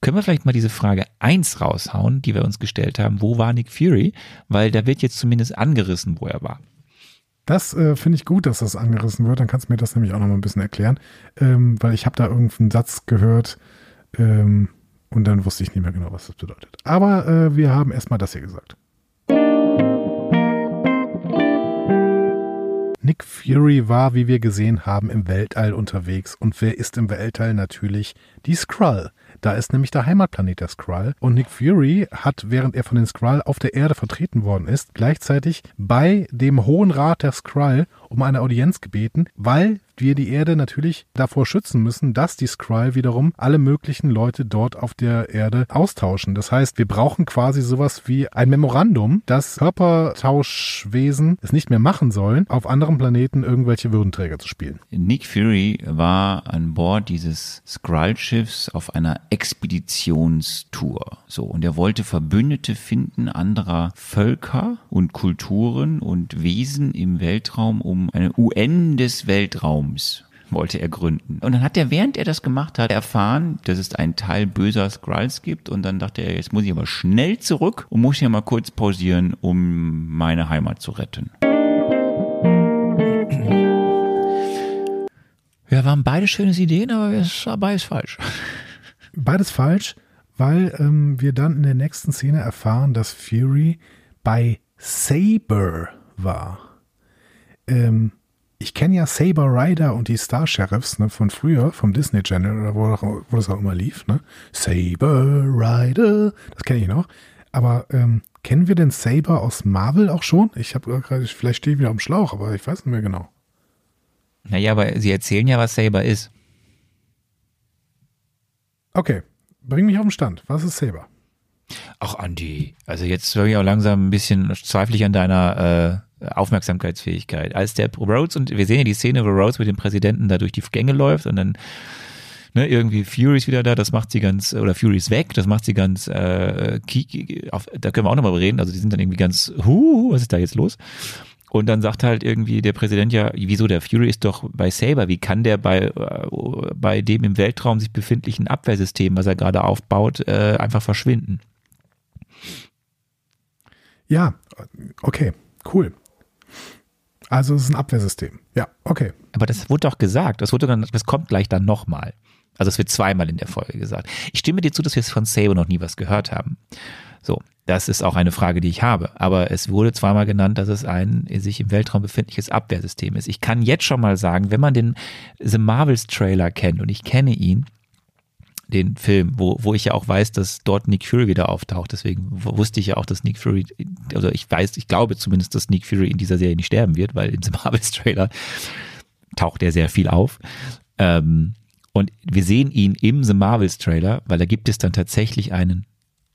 können wir vielleicht mal diese Frage eins raushauen, die wir uns gestellt haben. Wo war Nick Fury? Weil da wird jetzt zumindest angerissen, wo er war. Das äh, finde ich gut, dass das angerissen wird. Dann kannst du mir das nämlich auch noch mal ein bisschen erklären. Ähm, weil ich habe da irgendeinen Satz gehört ähm, und dann wusste ich nicht mehr genau, was das bedeutet. Aber äh, wir haben erstmal das hier gesagt. Nick Fury war, wie wir gesehen haben, im Weltall unterwegs. Und wer ist im Weltall? Natürlich die Skrull. Da ist nämlich der Heimatplanet der Skrull. Und Nick Fury hat, während er von den Skrull auf der Erde vertreten worden ist, gleichzeitig bei dem Hohen Rat der Skrull um eine Audienz gebeten, weil wir die Erde natürlich davor schützen müssen, dass die Skrull wiederum alle möglichen Leute dort auf der Erde austauschen. Das heißt, wir brauchen quasi sowas wie ein Memorandum, dass Körpertauschwesen es nicht mehr machen sollen, auf anderen Planeten irgendwelche Würdenträger zu spielen. Nick Fury war an Bord dieses Skrull-Schiffs auf einer Expeditionstour. So, und er wollte Verbündete finden anderer Völker und Kulturen und Wesen im Weltraum, um eine UN des Weltraums wollte er gründen. Und dann hat er, während er das gemacht hat, erfahren, dass es einen Teil böser Skrulls gibt. Und dann dachte er, jetzt muss ich aber schnell zurück und muss hier mal kurz pausieren, um meine Heimat zu retten. Ja, waren beide schöne Ideen, aber es war beides falsch. Beides falsch, weil ähm, wir dann in der nächsten Szene erfahren, dass Fury bei Saber war. Ähm, ich kenne ja Saber Rider und die Star Sheriffs ne, von früher, vom Disney Channel oder wo, wo das auch immer lief. Ne? Saber Rider, das kenne ich noch. Aber ähm, kennen wir den Saber aus Marvel auch schon? Ich habe gerade, vielleicht stehe ich wieder am Schlauch, aber ich weiß nicht mehr genau. Naja, aber sie erzählen ja, was Saber ist. Okay, bring mich auf den Stand. Was ist Saber? Ach, Andi, also jetzt höre ich auch langsam ein bisschen zweifle ich an deiner äh, Aufmerksamkeitsfähigkeit. Als der Rhodes und wir sehen ja die Szene, wo Rhodes mit dem Präsidenten da durch die Gänge läuft und dann ne, irgendwie Fury ist wieder da, das macht sie ganz, oder Fury ist weg, das macht sie ganz, äh, auf, da können wir auch nochmal reden, also die sind dann irgendwie ganz, huh, was ist da jetzt los? Und dann sagt halt irgendwie der Präsident ja, wieso der Fury ist doch bei Saber, wie kann der bei, äh, bei dem im Weltraum sich befindlichen Abwehrsystem, was er gerade aufbaut, äh, einfach verschwinden? Ja, okay, cool. Also es ist ein Abwehrsystem. Ja, okay. Aber das wurde doch gesagt. Das, wurde dann, das kommt gleich dann nochmal. Also es wird zweimal in der Folge gesagt. Ich stimme dir zu, dass wir von Saber noch nie was gehört haben. So, das ist auch eine Frage, die ich habe. Aber es wurde zweimal genannt, dass es ein sich im Weltraum befindliches Abwehrsystem ist. Ich kann jetzt schon mal sagen, wenn man den The Marvels Trailer kennt und ich kenne ihn, den Film, wo, wo ich ja auch weiß, dass dort Nick Fury wieder auftaucht. Deswegen wusste ich ja auch, dass Nick Fury, also ich weiß, ich glaube zumindest, dass Nick Fury in dieser Serie nicht sterben wird, weil im The Marvels Trailer taucht er sehr viel auf. Ähm, und wir sehen ihn im The Marvels Trailer, weil da gibt es dann tatsächlich einen,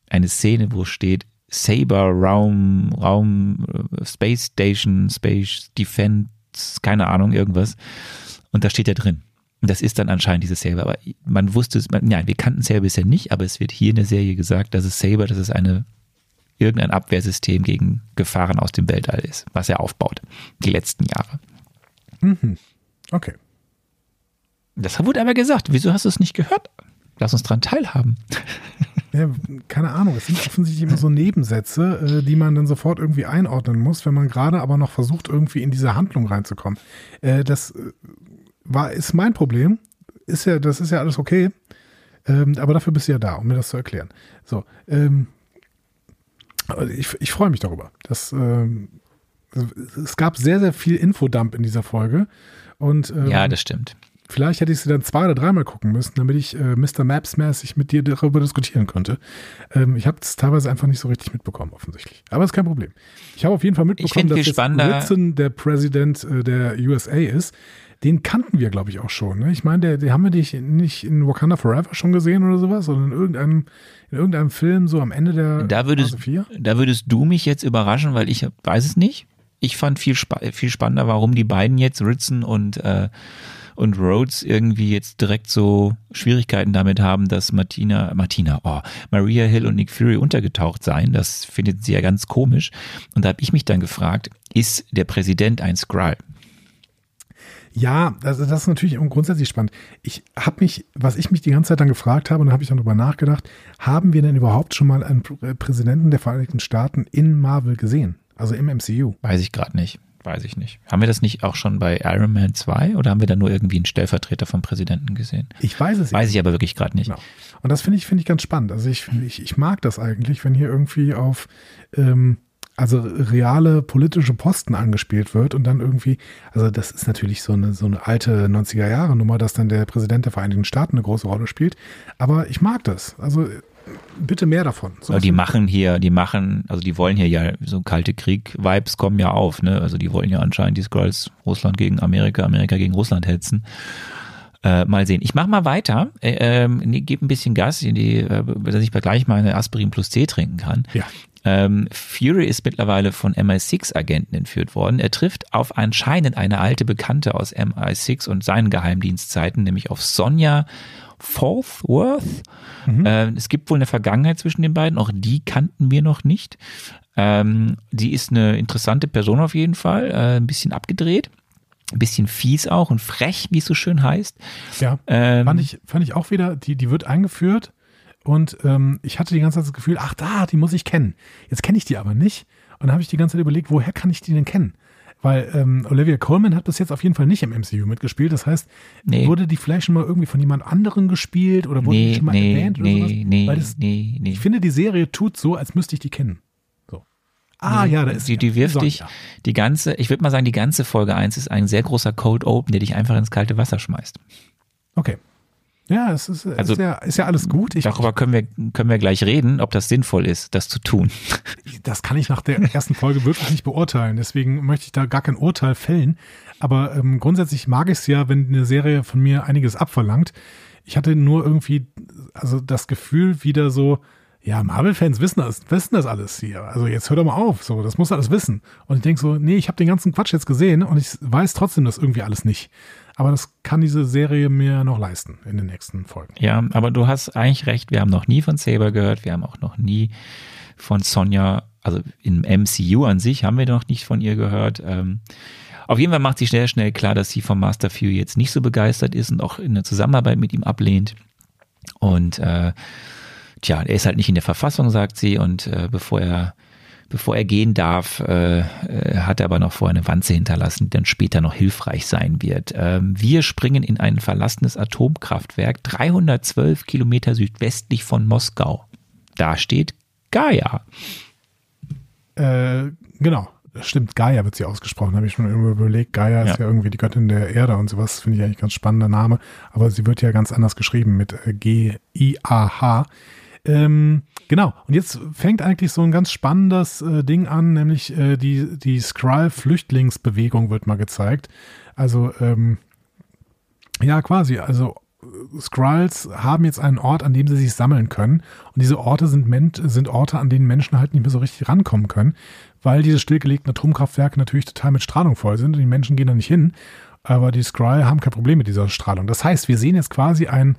eine Szene, wo steht Saber Raum, Raum, äh, Space Station, Space Defense, keine Ahnung, irgendwas. Und da steht er drin. Das ist dann anscheinend dieses Saber. Aber man wusste es, man, nein, wir kannten Saber bisher nicht, aber es wird hier in der Serie gesagt, dass es Saber, dass es eine, irgendein Abwehrsystem gegen Gefahren aus dem Weltall ist, was er aufbaut, die letzten Jahre. Mhm. Okay. Das wurde aber gesagt. Wieso hast du es nicht gehört? Lass uns dran teilhaben. Ja, keine Ahnung. Es sind offensichtlich immer so Nebensätze, äh, die man dann sofort irgendwie einordnen muss, wenn man gerade aber noch versucht, irgendwie in diese Handlung reinzukommen. Äh, das äh, war, ist mein Problem. Ist ja, das ist ja alles okay. Ähm, aber dafür bist du ja da, um mir das zu erklären. So, ähm, ich, ich freue mich darüber. Dass, ähm, es gab sehr, sehr viel Infodump in dieser Folge. Und, ähm, ja, das stimmt. Vielleicht hätte ich sie dann zwei oder dreimal gucken müssen, damit ich äh, Mr. Maps-mäßig mit dir darüber diskutieren könnte. Ähm, ich habe es teilweise einfach nicht so richtig mitbekommen, offensichtlich. Aber ist kein Problem. Ich habe auf jeden Fall mitbekommen, dass Blitzen der Präsident äh, der USA ist. Den kannten wir, glaube ich, auch schon. Ne? Ich meine, der, der haben wir dich nicht in Wakanda Forever schon gesehen oder sowas, sondern in irgendeinem, in irgendeinem Film so am Ende der da würdest, Phase 4. Da würdest du mich jetzt überraschen, weil ich weiß es nicht. Ich fand viel, viel spannender, warum die beiden jetzt, Ritson und äh, und Rhodes irgendwie jetzt direkt so Schwierigkeiten damit haben, dass Martina, Martina, oh, Maria Hill und Nick Fury untergetaucht seien. Das findet sie ja ganz komisch. Und da habe ich mich dann gefragt, ist der Präsident ein Skrull? Ja, also das ist natürlich grundsätzlich spannend. Ich habe mich, was ich mich die ganze Zeit dann gefragt habe, und da habe ich dann drüber nachgedacht, haben wir denn überhaupt schon mal einen Präsidenten der Vereinigten Staaten in Marvel gesehen? Also im MCU? Weiß ich gerade nicht. Weiß ich nicht. Haben wir das nicht auch schon bei Iron Man 2 oder haben wir da nur irgendwie einen Stellvertreter vom Präsidenten gesehen? Ich weiß es Weiß ich aber wirklich gerade nicht. Genau. Und das finde ich, finde ich ganz spannend. Also ich, ich, ich mag das eigentlich, wenn hier irgendwie auf ähm, also reale politische Posten angespielt wird und dann irgendwie, also das ist natürlich so eine, so eine alte 90er Jahre Nummer, dass dann der Präsident der Vereinigten Staaten eine große Rolle spielt. Aber ich mag das. Also bitte mehr davon. So die machen hier, die machen, also die wollen hier ja so kalte Krieg-Vibes kommen ja auf, ne? Also die wollen ja anscheinend die Scrolls Russland gegen Amerika, Amerika gegen Russland hetzen. Äh, mal sehen. Ich mache mal weiter. Äh, ähm, gebe ein bisschen Gas, in die, äh, dass ich gleich mal eine Aspirin plus C trinken kann. Ja. Ähm, Fury ist mittlerweile von MI6-Agenten entführt worden. Er trifft auf anscheinend eine alte Bekannte aus MI6 und seinen Geheimdienstzeiten, nämlich auf Sonja Forthworth. Mhm. Äh, es gibt wohl eine Vergangenheit zwischen den beiden, auch die kannten wir noch nicht. Ähm, die ist eine interessante Person auf jeden Fall, äh, ein bisschen abgedreht. Ein bisschen fies auch und frech, wie es so schön heißt. Ja, ähm, fand, ich, fand ich auch wieder, die, die wird eingeführt und ähm, ich hatte die ganze Zeit das Gefühl, ach da, die muss ich kennen. Jetzt kenne ich die aber nicht. Und dann habe ich die ganze Zeit überlegt, woher kann ich die denn kennen? Weil ähm, Olivia Colman hat bis jetzt auf jeden Fall nicht im MCU mitgespielt. Das heißt, nee. wurde die vielleicht schon mal irgendwie von jemand anderem gespielt oder wurde nee, die schon mal nee, erwähnt oder nee, sowas? Nee, Weil das, nee, nee. Ich finde, die Serie tut so, als müsste ich die kennen. So. Ah, ja, da ist die. Die wirft dich, die ganze, ich würde mal sagen, die ganze Folge 1 ist ein sehr großer Cold Open, der dich einfach ins kalte Wasser schmeißt. Okay. Ja, es ist, also, ist, ja, ist ja alles gut. Ich, darüber können wir, können wir gleich reden, ob das sinnvoll ist, das zu tun. Das kann ich nach der ersten Folge wirklich nicht beurteilen. Deswegen möchte ich da gar kein Urteil fällen. Aber ähm, grundsätzlich mag ich es ja, wenn eine Serie von mir einiges abverlangt. Ich hatte nur irgendwie, also das Gefühl wieder so, ja, Marvel-Fans wissen das, wissen das alles hier. Also jetzt hör doch mal auf, so, das muss alles wissen. Und ich denke so, nee, ich habe den ganzen Quatsch jetzt gesehen und ich weiß trotzdem das irgendwie alles nicht. Aber das kann diese Serie mir noch leisten in den nächsten Folgen. Ja, aber du hast eigentlich recht. Wir haben noch nie von Saber gehört. Wir haben auch noch nie von Sonja, also im MCU an sich haben wir noch nicht von ihr gehört. Ähm, auf jeden Fall macht sie schnell, schnell klar, dass sie vom Master Fury jetzt nicht so begeistert ist und auch in der Zusammenarbeit mit ihm ablehnt. Und äh, tja, er ist halt nicht in der Verfassung, sagt sie. Und äh, bevor er Bevor er gehen darf, äh, äh, hat er aber noch vorher eine Wanze hinterlassen, die dann später noch hilfreich sein wird. Ähm, wir springen in ein verlassenes Atomkraftwerk, 312 Kilometer südwestlich von Moskau. Da steht Gaia. Äh, genau. Stimmt, Gaia wird sie ausgesprochen, habe ich schon immer überlegt. Gaia ja. ist ja irgendwie die Göttin der Erde und sowas, finde ich eigentlich ganz spannender Name. Aber sie wird ja ganz anders geschrieben mit äh, G-I-A-H. Ähm, genau, und jetzt fängt eigentlich so ein ganz spannendes äh, Ding an, nämlich äh, die, die Skrull-Flüchtlingsbewegung wird mal gezeigt. Also, ähm, ja, quasi, also äh, Skrulls haben jetzt einen Ort, an dem sie sich sammeln können. Und diese Orte sind, sind Orte, an denen Menschen halt nicht mehr so richtig rankommen können, weil diese stillgelegten Atomkraftwerke natürlich total mit Strahlung voll sind und die Menschen gehen da nicht hin. Aber die Skrull haben kein Problem mit dieser Strahlung. Das heißt, wir sehen jetzt quasi ein,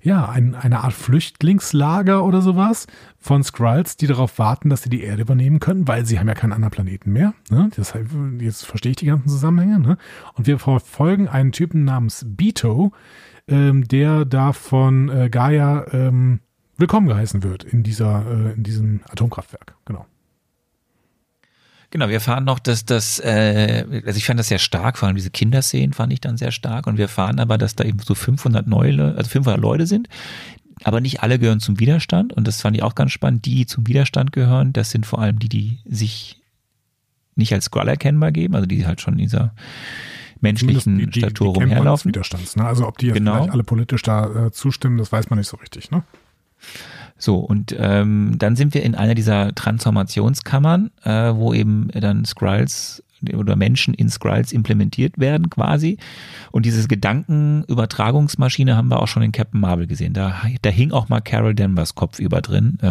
ja, ein, eine Art Flüchtlingslager oder sowas von Skrulls, die darauf warten, dass sie die Erde übernehmen können, weil sie haben ja keinen anderen Planeten mehr. Ne? Deshalb, jetzt verstehe ich die ganzen Zusammenhänge. Ne? Und wir verfolgen einen Typen namens Beto, ähm, der da von äh, Gaia ähm, willkommen geheißen wird in dieser, äh, in diesem Atomkraftwerk. Genau. Genau, wir erfahren noch, dass das, äh, also ich fand das sehr stark, vor allem diese Kinderszenen fand ich dann sehr stark und wir erfahren aber, dass da eben so 500 neue, also 500 Leute sind, aber nicht alle gehören zum Widerstand und das fand ich auch ganz spannend. Die, die zum Widerstand gehören, das sind vor allem die, die sich nicht als Skrull erkennbar geben, also die halt schon in dieser menschlichen die, die, Statur die rumherlaufen. Widerstands, ne? Also ob die jetzt genau. alle politisch da äh, zustimmen, das weiß man nicht so richtig, ne? So, und ähm, dann sind wir in einer dieser Transformationskammern, äh, wo eben dann Skrulls oder Menschen in Skrulls implementiert werden quasi. Und diese Gedankenübertragungsmaschine haben wir auch schon in Captain Marvel gesehen. Da, da hing auch mal Carol Danvers Kopf über drin, äh,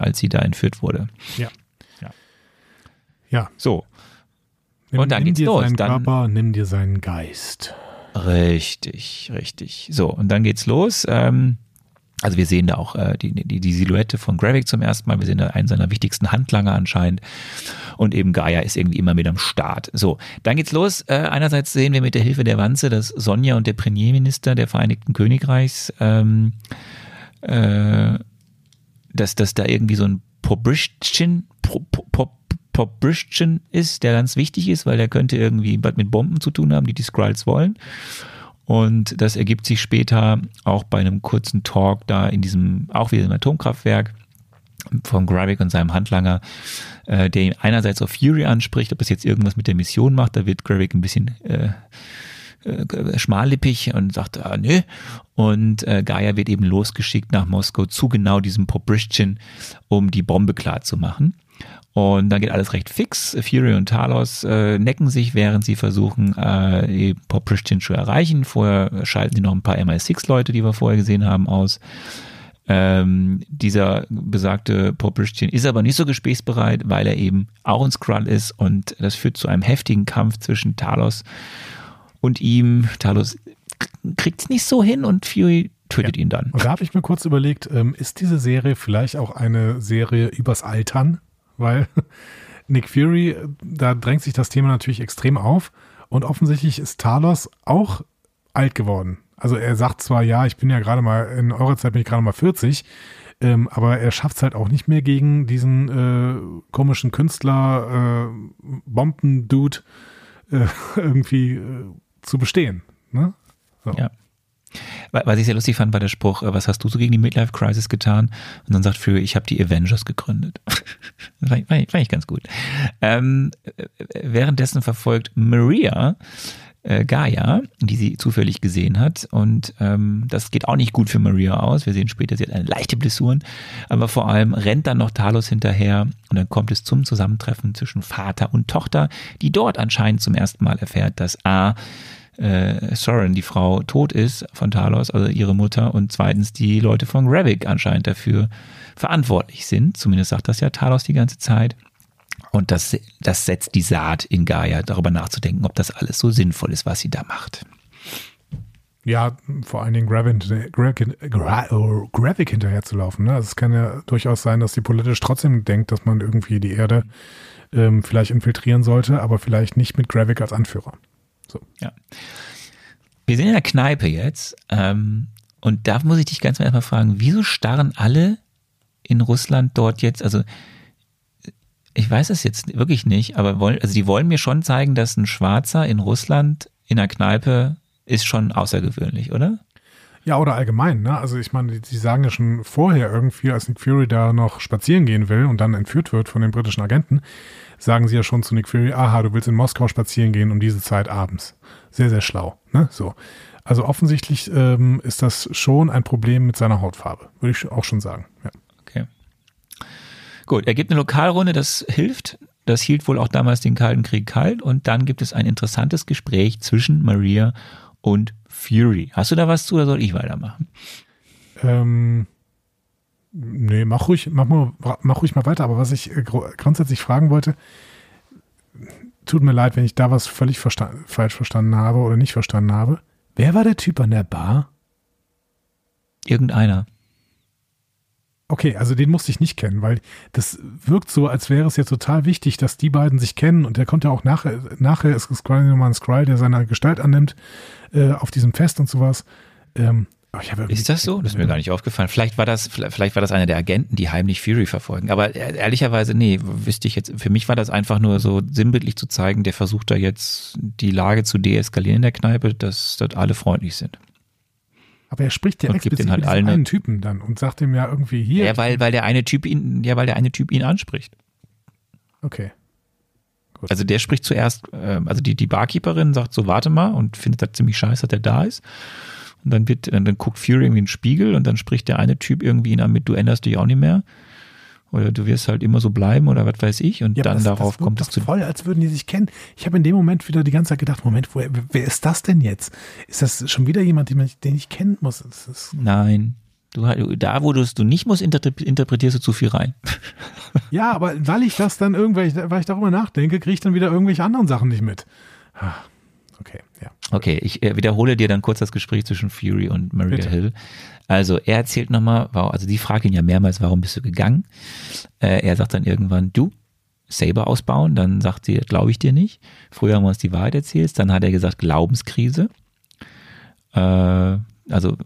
als sie da entführt wurde. Ja. Ja. Ja. So. Nimm, Und dann nimm geht's dir los. seinen Dann- Körper, nimm dir seinen Geist. Richtig, richtig. So, und dann geht's los. Ähm, also wir sehen da auch äh, die, die, die Silhouette von Gravik zum ersten Mal. Wir sehen da einen seiner wichtigsten Handlanger anscheinend. Und eben Gaia ist irgendwie immer mit am Start. So, dann geht's los. Äh, einerseits sehen wir mit der Hilfe der Wanze, dass Sonja und der Premierminister der Vereinigten Königreichs, ähm, äh, dass, dass da irgendwie so ein Pobrischchen, Pro, Pro, Pobrischchen ist, der ganz wichtig ist, weil der könnte irgendwie was mit Bomben zu tun haben, die die Skrulls wollen. Und das ergibt sich später auch bei einem kurzen Talk da in diesem, auch wieder im Atomkraftwerk von Gravik und seinem Handlanger, äh, der ihn einerseits auf Fury anspricht, ob das jetzt irgendwas mit der Mission macht, da wird Gravik ein bisschen äh, äh, schmallippig und sagt, ah, nö. Und äh, Gaia wird eben losgeschickt nach Moskau zu genau diesem Pobrischchen, um die Bombe klar zu machen. Und dann geht alles recht fix. Fury und Talos äh, necken sich, während sie versuchen, äh, Poprischtin zu erreichen. Vorher schalten sie noch ein paar MI6-Leute, die wir vorher gesehen haben, aus. Ähm, dieser besagte Poprischtin ist aber nicht so gesprächsbereit, weil er eben auch ein Skrull ist und das führt zu einem heftigen Kampf zwischen Talos und ihm. Talos kriegt es nicht so hin und Fury tötet ihn dann. Und da habe ich mir kurz überlegt, ähm, ist diese Serie vielleicht auch eine Serie übers Altern? Weil Nick Fury, äh, da drängt sich das Thema natürlich extrem auf. Und offensichtlich ist Talos auch alt geworden. Also er sagt zwar, ja, ich bin ja gerade mal, in eurer Zeit bin ich gerade mal 40, ähm, aber er schafft es halt auch nicht mehr gegen diesen äh, komischen Künstler, äh, Bomben-Dude äh, irgendwie äh, zu bestehen. Ne? So. Ja. Wa- Was ich sehr lustig fand, war der Spruch, äh, was hast du so gegen die Midlife Crisis getan? Und dann sagt Fury, ich habe die Avengers gegründet. Das fand, ich- fand, ich, fand ich ganz gut. Ähm, äh, währenddessen verfolgt Maria äh, Gaia, die sie zufällig gesehen hat. Und ähm, das geht auch nicht gut für Maria aus. Wir sehen später, sie hat eine leichte Blessuren. Aber vor allem rennt dann noch Talos hinterher und dann kommt es zum Zusammentreffen zwischen Vater und Tochter, die dort anscheinend zum ersten Mal erfährt, dass A, äh, Soren, die Frau, tot ist von Talos, also ihre Mutter, und zweitens die Leute von Gravik anscheinend dafür verantwortlich sind. Zumindest sagt das ja Talos die ganze Zeit. Und das, das setzt die Saat in Gaia, darüber nachzudenken, ob das alles so sinnvoll ist, was sie da macht. Ja, vor allen Dingen Gravik, Gravik, Gra- Gravik hinterher zu laufen. Ne? Also es kann ja durchaus sein, dass sie politisch trotzdem denkt, dass man irgendwie die Erde ähm, vielleicht infiltrieren sollte, aber vielleicht nicht mit Gravik als Anführer. Ja. Wir sind in der Kneipe jetzt. Ähm, und da muss ich dich ganz erstmal fragen, wieso starren alle in Russland dort jetzt, also ich weiß es jetzt wirklich nicht, aber wollen, also die wollen mir schon zeigen, dass ein Schwarzer in Russland in der Kneipe ist schon außergewöhnlich, oder? Ja, oder allgemein, ne? Also ich meine, die sagen ja schon vorher irgendwie, als Nick Fury da noch spazieren gehen will und dann entführt wird von den britischen Agenten, sagen sie ja schon zu Nick Fury, aha, du willst in Moskau spazieren gehen um diese Zeit abends. Sehr, sehr schlau, ne? So. Also offensichtlich ähm, ist das schon ein Problem mit seiner Hautfarbe, würde ich auch schon sagen. Ja. Okay. Gut, er gibt eine Lokalrunde, das hilft. Das hielt wohl auch damals den Kalten Krieg kalt. Und dann gibt es ein interessantes Gespräch zwischen Maria und Fury. Hast du da was zu oder soll ich weitermachen? Ähm, nee, mach ruhig, mach, mal, mach ruhig mal weiter. Aber was ich äh, grundsätzlich fragen wollte, tut mir leid, wenn ich da was völlig versta falsch verstanden habe oder nicht verstanden habe. Wer war der Typ an der Bar? Irgendeiner. Okay, also den musste ich nicht kennen, weil das wirkt so, als wäre es jetzt total wichtig, dass die beiden sich kennen und der kommt ja auch nachher, nachher ist Skrull nochmal ein Skrull, der seine Gestalt annimmt äh, auf diesem Fest und sowas. Ähm, irgendwie- Ist das so? Das ist mir gar nicht aufgefallen. Vielleicht war das, vielleicht war das einer der Agenten, die heimlich Fury verfolgen. Aber e- ehrlicherweise, nee, wüsste ich jetzt. Für mich war das einfach nur so sinnbildlich zu zeigen, der versucht da jetzt die Lage zu deeskalieren in der Kneipe, dass dort alle freundlich sind. Aber er spricht ja Und gibt explizit den halt mit allen- einen Typen dann und sagt ihm ja irgendwie hier. Ja, weil, weil der eine Typ ihn, ja, weil der eine Typ ihn anspricht. okay. Also der spricht zuerst, ähm, also die, die Barkeeperin sagt so, warte mal und findet das ziemlich scheiße, dass der da ist. Und dann wird, dann guckt Fury irgendwie in den Spiegel und dann spricht der eine Typ irgendwie ihn an mit, du änderst dich auch nicht mehr. Oder du wirst halt immer so bleiben oder was weiß ich und Ja, dann das, darauf das kommt es zu. voll, als würden die sich kennen. Ich habe in dem Moment wieder die ganze Zeit gedacht, Moment, woher, wer ist das denn jetzt? Ist das schon wieder jemand, den, man, den ich kennen muss? Nein. Du, da, wo du es du nicht musst, interpre- interpretierst du zu viel rein. ja, aber weil ich das dann irgendwelche, weil ich darüber nachdenke, kriege ich dann wieder irgendwelche anderen Sachen nicht mit. Ah, Okay, ja. Okay, ich äh, wiederhole dir dann kurz das Gespräch zwischen Fury und Maria Bitte. Hill. Also er erzählt nochmal, also die fragt ihn ja mehrmals, warum bist du gegangen? Äh, er sagt dann irgendwann, du, Saber ausbauen, dann sagt sie, glaube ich dir nicht. Früher haben wir uns die Wahrheit erzählt, dann hat er gesagt, Glaubenskrise. Äh, also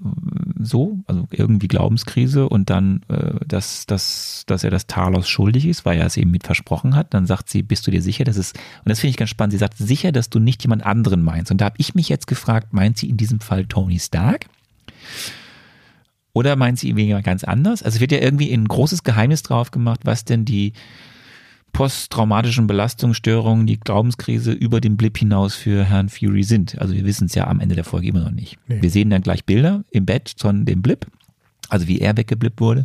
so, also irgendwie Glaubenskrise und dann, äh, dass, dass, dass er das Talos schuldig ist, weil er es eben mit versprochen hat. Dann sagt sie, bist du dir sicher, dass es, und das finde ich ganz spannend, sie sagt, sicher, dass du nicht jemand anderen meinst. Und da habe ich mich jetzt gefragt, meint sie in diesem Fall Tony Stark? Oder meint sie weniger ganz anders? Also es wird ja irgendwie ein großes Geheimnis drauf gemacht, was denn die posttraumatischen Belastungsstörungen, die Glaubenskrise über den Blip hinaus für Herrn Fury sind. Also wir wissen es ja am Ende der Folge immer noch nicht. Nee. Wir sehen dann gleich Bilder im Bett von dem Blip, also wie er weggeblippt wurde.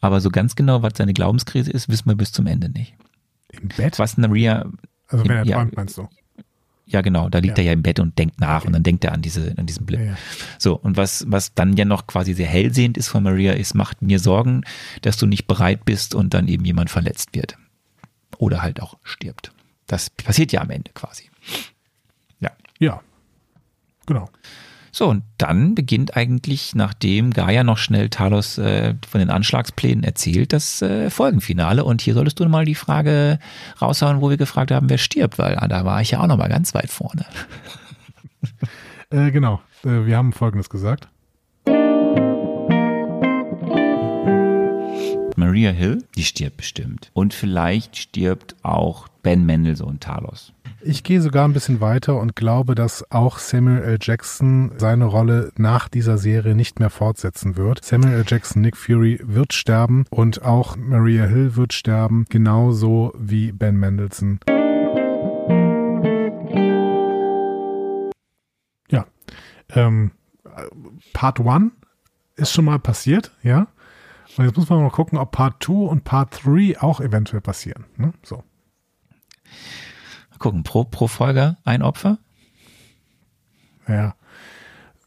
Aber so ganz genau, was seine Glaubenskrise ist, wissen wir bis zum Ende nicht. Im Bett? Was Maria, Also wenn er Ja. träumt, meinst du? ja genau, da liegt Ja. er ja im Bett und denkt nach und dann denkt er an diese, an diesen Blip. Ja, ja. So, und was, was dann ja noch quasi sehr hellsehend ist von Maria, ist, macht mir Sorgen, dass du nicht bereit bist und dann eben jemand verletzt wird. Oder halt auch stirbt. Das passiert ja am Ende quasi. Ja. Ja. Genau. So, und dann beginnt eigentlich, nachdem Gaia noch schnell Talos äh, von den Anschlagsplänen erzählt, das äh, Folgenfinale. Und hier solltest du mal die Frage raushauen, wo wir gefragt haben, wer stirbt, weil ah, da war ich ja auch noch mal ganz weit vorne. Äh, genau. Äh, wir haben Folgendes gesagt. Maria Hill, die stirbt bestimmt. Und vielleicht stirbt auch Ben Mendelssohn Talos. Ich gehe sogar ein bisschen weiter und glaube, dass auch Samuel L. Jackson seine Rolle nach dieser Serie nicht mehr fortsetzen wird. Samuel L. Jackson, Nick Fury wird sterben und auch Maria Hill wird sterben, genauso wie Ben Mendelssohn. Ja. Ähm, Part 1 ist schon mal passiert, ja. Und jetzt muss man mal gucken, ob Part 2 und Part 3 auch eventuell passieren. Ne? So. Mal gucken, pro, pro Folge ein Opfer? Ja,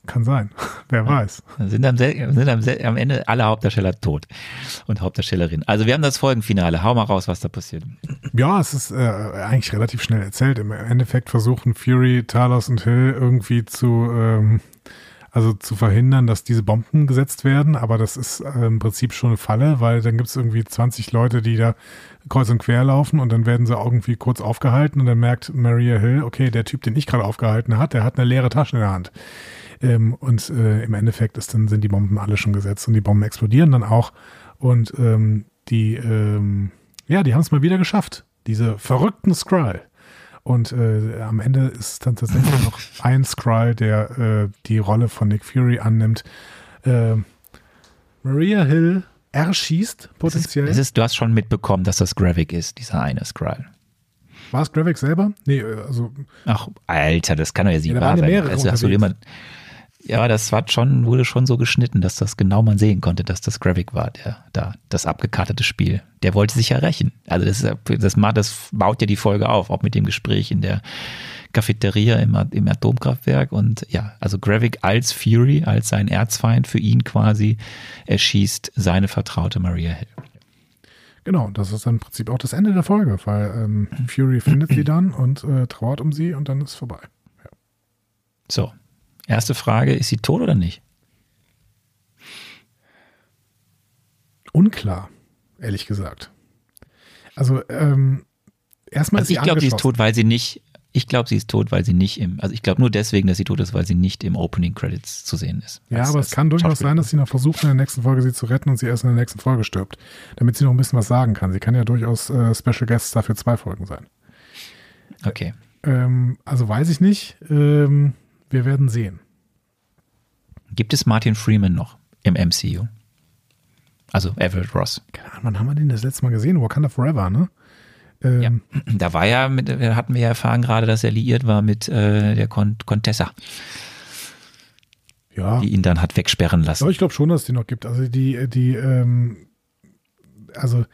kann sein. Wer weiß. Dann sind, am, sind am, am Ende alle Hauptdarsteller tot und Hauptdarstellerin. Also wir haben das Folgenfinale. Hau mal raus, was da passiert. Ja, es ist äh, eigentlich relativ schnell erzählt. Im Endeffekt versuchen Fury, Talos und Hill irgendwie zu, ähm, also zu verhindern, dass diese Bomben gesetzt werden. Aber das ist äh, im Prinzip schon eine Falle, weil dann gibt es irgendwie 20 Leute, die da kreuz und quer laufen und dann werden sie irgendwie kurz aufgehalten und dann merkt Maria Hill, okay, der Typ, den ich gerade aufgehalten hat, der hat eine leere Tasche in der Hand. Ähm, und äh, im Endeffekt ist dann sind die Bomben alle schon gesetzt und die Bomben explodieren dann auch. Und ähm, die, ähm, ja, die haben es mal wieder geschafft. Diese verrückten Skrull. Und äh, am Ende ist dann tatsächlich noch ein Skrull, der äh, die Rolle von Nick Fury annimmt. Äh, Maria Hill erschießt potenziell. Es ist, du hast schon mitbekommen, dass das Gravik ist, dieser eine Skrull. War es Gravik selber? Nee, äh, also Ach, Alter, das kann doch jetzt nicht Ja, wahr ja sein. Also hast du unterwegs. Ja, das war schon, wurde schon so geschnitten, dass das genau man sehen konnte, dass das Gravik war, der da, das abgekartete Spiel. Der wollte sich ja rächen. Also das, ist, ja- das, macht, das baut ja die Folge auf, auch mit dem Gespräch in der Cafeteria im, im Atomkraftwerk. Und ja, also Gravik als Fury, als sein Erzfeind für ihn quasi, erschießt seine vertraute Maria Hill. genau, das ist dann im Prinzip auch das Ende der Folge, weil ähm, Fury findet sie dann und äh, trauert um sie und dann ist vorbei. So, erste Frage, ist sie tot oder nicht? Unklar, ehrlich gesagt. Also, ähm, erstmal Also ist sie ich glaube, sie ist tot, weil sie nicht, ich glaube, sie ist tot, weil sie nicht im, also ich glaube nur deswegen, dass sie tot ist, weil sie nicht im Opening Credits zu sehen ist. Ja, Als- aber es kann durchaus sein, dass sie noch versucht, in der nächsten Folge sie zu retten und sie erst in der nächsten Folge stirbt. Damit sie noch ein bisschen was sagen kann. Sie kann ja durchaus äh, Special Guests dafür zwei Folgen sein. Okay. Ähm, also weiß ich nicht. Ähm, wir werden sehen. Gibt es Martin Freeman noch im MCU? Also Everett Ross. Keine Ahnung, wann haben wir den das letzte Mal gesehen? Wakanda Forever, ne? Ähm, Ja. Da war ja, mit, hatten wir ja erfahren gerade, dass er liiert war mit äh, der Con Contessa, ja. die ihn dann hat wegsperren lassen. Aber ich glaube schon, dass es die noch gibt. Also die, die, ähm, also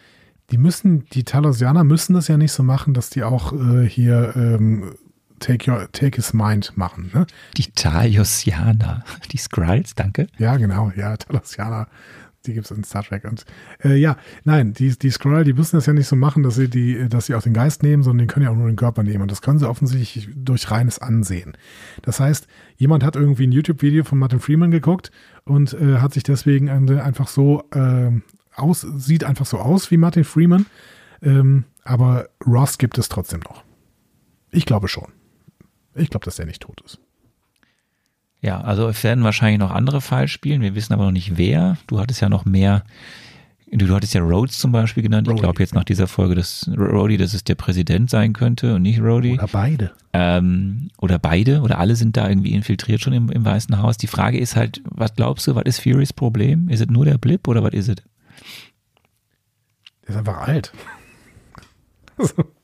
die müssen, die Talosianer müssen das ja nicht so machen, dass die auch äh, hier ähm, Take, your, take His Mind machen. Ne? Die Talosianer, die Skrulls, danke. Ja, genau, ja, Talosianer, die gibt es in Star Trek. Und äh, ja, nein, die, die Skrull, die müssen das ja nicht so machen, dass sie, die, dass sie auch den Geist nehmen, sondern die können ja auch nur den Körper nehmen. Und das können sie offensichtlich durch reines Ansehen. Das heißt, jemand hat irgendwie ein YouTube-Video von Martin Freeman geguckt und äh, hat sich deswegen einfach so äh, aus, sieht einfach so aus wie Martin Freeman. Ähm, aber Ross gibt es trotzdem noch. Ich glaube schon. Ich glaube, dass der nicht tot ist. Ja, also es werden wahrscheinlich noch andere falsch spielen. Wir wissen aber noch nicht wer. Du hattest ja noch mehr. Du, du hattest ja Rhodes zum Beispiel genannt. Rhodey. Ich glaube jetzt nach dieser Folge, dass Rhodey, dass es der Präsident sein könnte und nicht Rhodey. Oder beide. Ähm, oder beide. Oder alle sind da irgendwie infiltriert schon im, im Weißen Haus. Die Frage ist halt, was glaubst du, was ist Furys Problem? Ist es nur der Blip oder was ist es? Der ist einfach alt.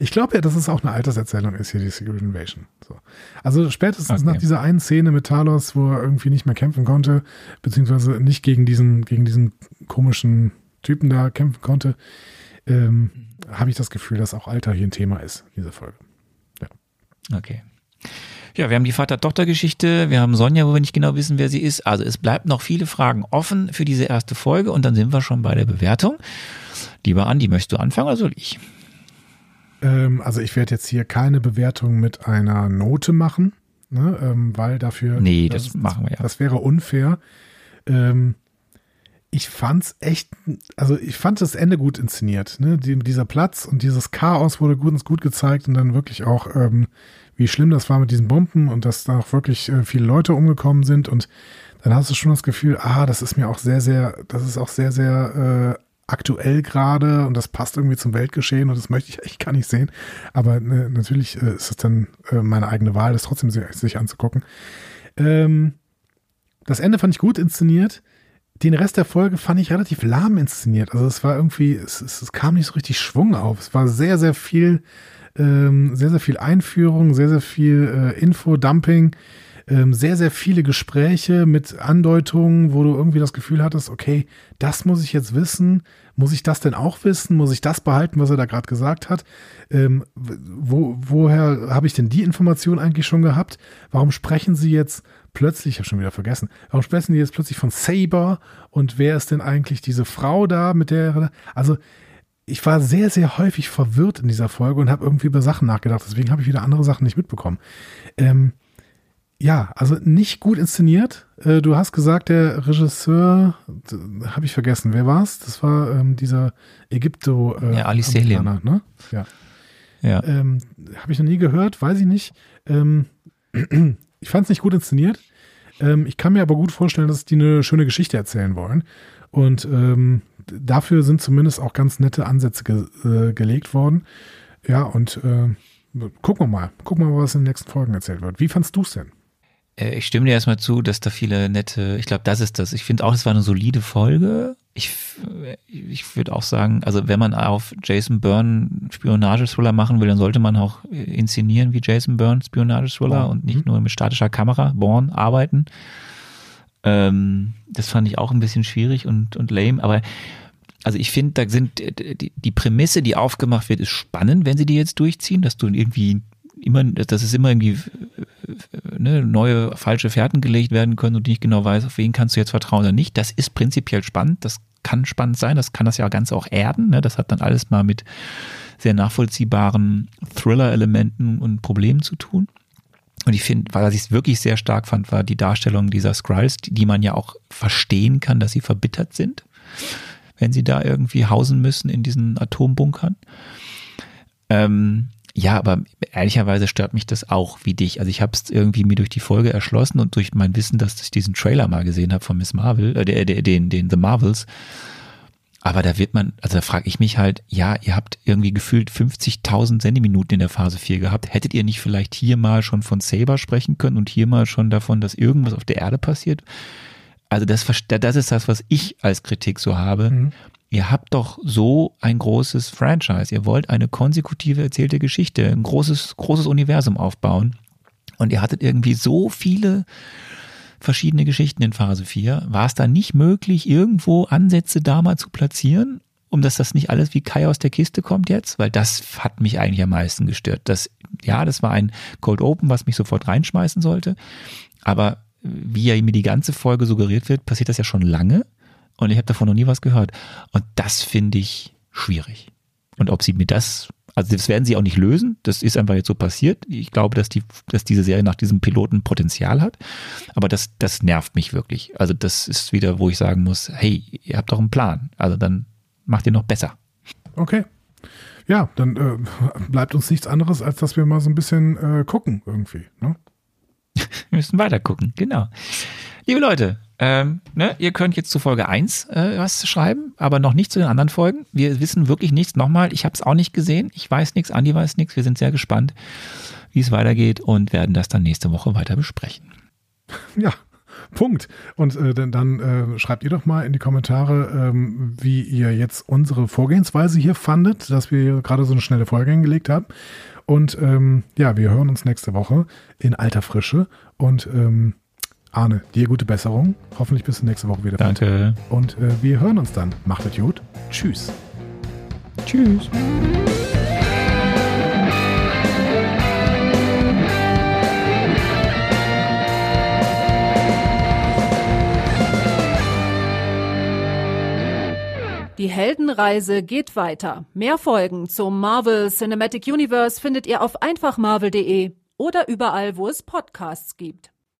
Ich glaube ja, dass es auch eine Alterserzählung ist hier, die Secret Invasion. So. Also spätestens okay. nach dieser einen Szene mit Talos, wo er irgendwie nicht mehr kämpfen konnte, beziehungsweise nicht gegen diesen, gegen diesen komischen Typen da kämpfen konnte, ähm, habe ich das Gefühl, dass auch Alter hier ein Thema ist, diese Folge. Ja. Okay. Ja, wir haben die Vater-Tochter-Geschichte, wir haben Sonja, wo wir nicht genau wissen, wer sie ist. Also es bleibt noch viele Fragen offen für diese erste Folge und dann sind wir schon bei der Bewertung. Lieber Andi, möchtest du anfangen oder soll ich? Ähm, also ich werde jetzt hier keine Bewertung mit einer Note machen, ne, ähm, weil dafür. Nee, das, das, machen wir ja. Das wäre unfair. Ähm, ich fand's echt, also ich fand das Ende gut inszeniert. Ne? Die, dieser Platz und dieses Chaos wurde gut, gut gezeigt und dann wirklich auch, ähm, wie schlimm das war mit diesen Bomben und dass da auch wirklich äh, viele Leute umgekommen sind und dann hast du schon das Gefühl, ah, das ist mir auch sehr, sehr, das ist auch sehr, sehr äh, aktuell gerade und das passt irgendwie zum Weltgeschehen und das möchte ich echt gar nicht sehen. Aber ne, natürlich äh, ist es dann äh, meine eigene Wahl, das trotzdem sich, sich anzugucken. Ähm, das Ende fand ich gut inszeniert. Den Rest der Folge fand ich relativ lahm inszeniert. Also es war irgendwie, es, es, es kam nicht so richtig Schwung auf. Es war sehr, sehr viel, ähm, sehr, sehr viel Einführung, sehr, sehr viel äh, Info-Dumping ähm, sehr, sehr viele Gespräche mit Andeutungen, wo du irgendwie das Gefühl hattest, okay, das muss ich jetzt wissen. Muss ich das denn auch wissen? Muss ich das behalten, was er da gerade gesagt hat? Ähm, wo, woher habe ich denn die Information eigentlich schon gehabt? Warum sprechen sie jetzt plötzlich, ich habe schon wieder vergessen, warum sprechen sie jetzt plötzlich von Saber und wer ist denn eigentlich diese Frau da, mit der, also ich war sehr, sehr häufig verwirrt in dieser Folge und habe irgendwie über Sachen nachgedacht. Deswegen habe ich wieder andere Sachen nicht mitbekommen. Ähm, ja, also nicht gut inszeniert. Äh, du hast gesagt, der Regisseur, habe ich vergessen, wer war es? Das war ähm, dieser Ägypto. Äh, ja, Ali Selim. Ne? Ja. ja. Ähm, habe ich noch nie gehört, weiß ich nicht. Ähm, ich fand es nicht gut inszeniert. Ähm, ich kann mir aber gut vorstellen, dass die eine schöne Geschichte erzählen wollen. Und ähm, dafür sind zumindest auch ganz nette Ansätze ge äh, gelegt worden. Ja, und äh, gucken wir mal. Gucken wir mal, was in den nächsten Folgen erzählt wird. Wie fandst du es denn? Äh, ich stimme dir erstmal zu, dass da viele nette, ich glaube, das ist das. Ich finde auch, es war eine solide Folge. Ich, ich würde auch sagen, also wenn man auf Jason Byrne Spionage-Thriller machen will, dann sollte man auch inszenieren wie Jason Byrne Spionage-Thriller oh. und nicht mhm. nur mit statischer Kamera, Born, arbeiten. Ähm, das fand ich auch ein bisschen schwierig und, und lame, aber also ich finde, da sind die, die Prämisse, die aufgemacht wird, ist spannend, wenn sie die jetzt durchziehen, dass du irgendwie immer, dass es immer irgendwie ne, neue falsche Fährten gelegt werden können und nicht genau weißt, auf wen kannst du jetzt vertrauen oder nicht. Das ist prinzipiell spannend. Das kann spannend sein. Das kann das ja ganz auch erden. Ne? Das hat dann alles mal mit sehr nachvollziehbaren Thriller-Elementen und Problemen zu tun. Und ich finde, weil ich wirklich sehr stark fand, war die Darstellung dieser Skrulls, die, die man ja auch verstehen kann, dass sie verbittert sind, wenn sie da irgendwie hausen müssen in diesen Atombunkern. Ähm, ja, aber ehrlicherweise stört mich das auch wie dich. Also ich habe es irgendwie mir durch die Folge erschlossen und durch mein Wissen, dass ich diesen Trailer mal gesehen habe von Miss Marvel, äh, den, den, den The Marvels. Aber da wird man, also da frage ich mich halt, ja, ihr habt irgendwie gefühlt 50.000 Sendeminuten in der Phase 4 gehabt. Hättet ihr nicht vielleicht hier mal schon von Saber sprechen können und hier mal schon davon, dass irgendwas auf der Erde passiert? Also das, das ist das, was ich als Kritik so habe. Mhm ihr habt doch so ein großes Franchise. Ihr wollt eine konsekutive erzählte Geschichte, ein großes, großes Universum aufbauen. Und ihr hattet irgendwie so viele verschiedene Geschichten in Phase 4. War es da nicht möglich, irgendwo Ansätze da mal zu platzieren? um dass das nicht alles wie Kai aus der Kiste kommt jetzt, weil das hat mich eigentlich am meisten gestört. Das, ja, das war ein Cold Open, was mich sofort reinschmeißen sollte. Aber wie ja mir die ganze Folge suggeriert wird, passiert das ja schon lange und ich habe davon noch nie was gehört. Und das finde ich schwierig. Und ob sie mir das, also das werden sie auch nicht lösen, das ist einfach jetzt so passiert. Ich glaube, dass die, dass diese Serie nach diesem Piloten Potenzial hat. Aber das, das nervt mich wirklich. Also das ist wieder, wo ich sagen muss, hey, ihr habt doch einen Plan. Also dann macht ihr noch besser. Okay. Ja, dann äh, bleibt uns nichts anderes, als dass wir mal so ein bisschen äh, gucken irgendwie. Ne? wir müssen weiter gucken, genau. Liebe Leute, ähm, ne, ihr könnt jetzt zu Folge 1 äh, was schreiben, aber noch nicht zu den anderen Folgen. Wir wissen wirklich nichts. Nochmal, ich habe es auch nicht gesehen. Ich weiß nichts, Andi weiß nichts. Wir sind sehr gespannt, wie es weitergeht und werden das dann nächste Woche weiter besprechen. Ja, Punkt. Und äh, dann, dann äh, schreibt ihr doch mal in die Kommentare, ähm, wie ihr jetzt unsere Vorgehensweise hier fandet, dass wir gerade so eine schnelle Folge hingelegt haben. Und ähm, ja, wir hören uns nächste Woche in alter Frische. Und ähm, Arne, dir gute Besserung. Hoffentlich bis nächste Woche wieder. Danke. Und äh, wir hören uns dann. Macht es gut. Tschüss. Tschüss. Die Heldenreise geht weiter. Mehr Folgen zum Marvel Cinematic Universe findet ihr auf einfachmarvel.de oder überall, wo es Podcasts gibt.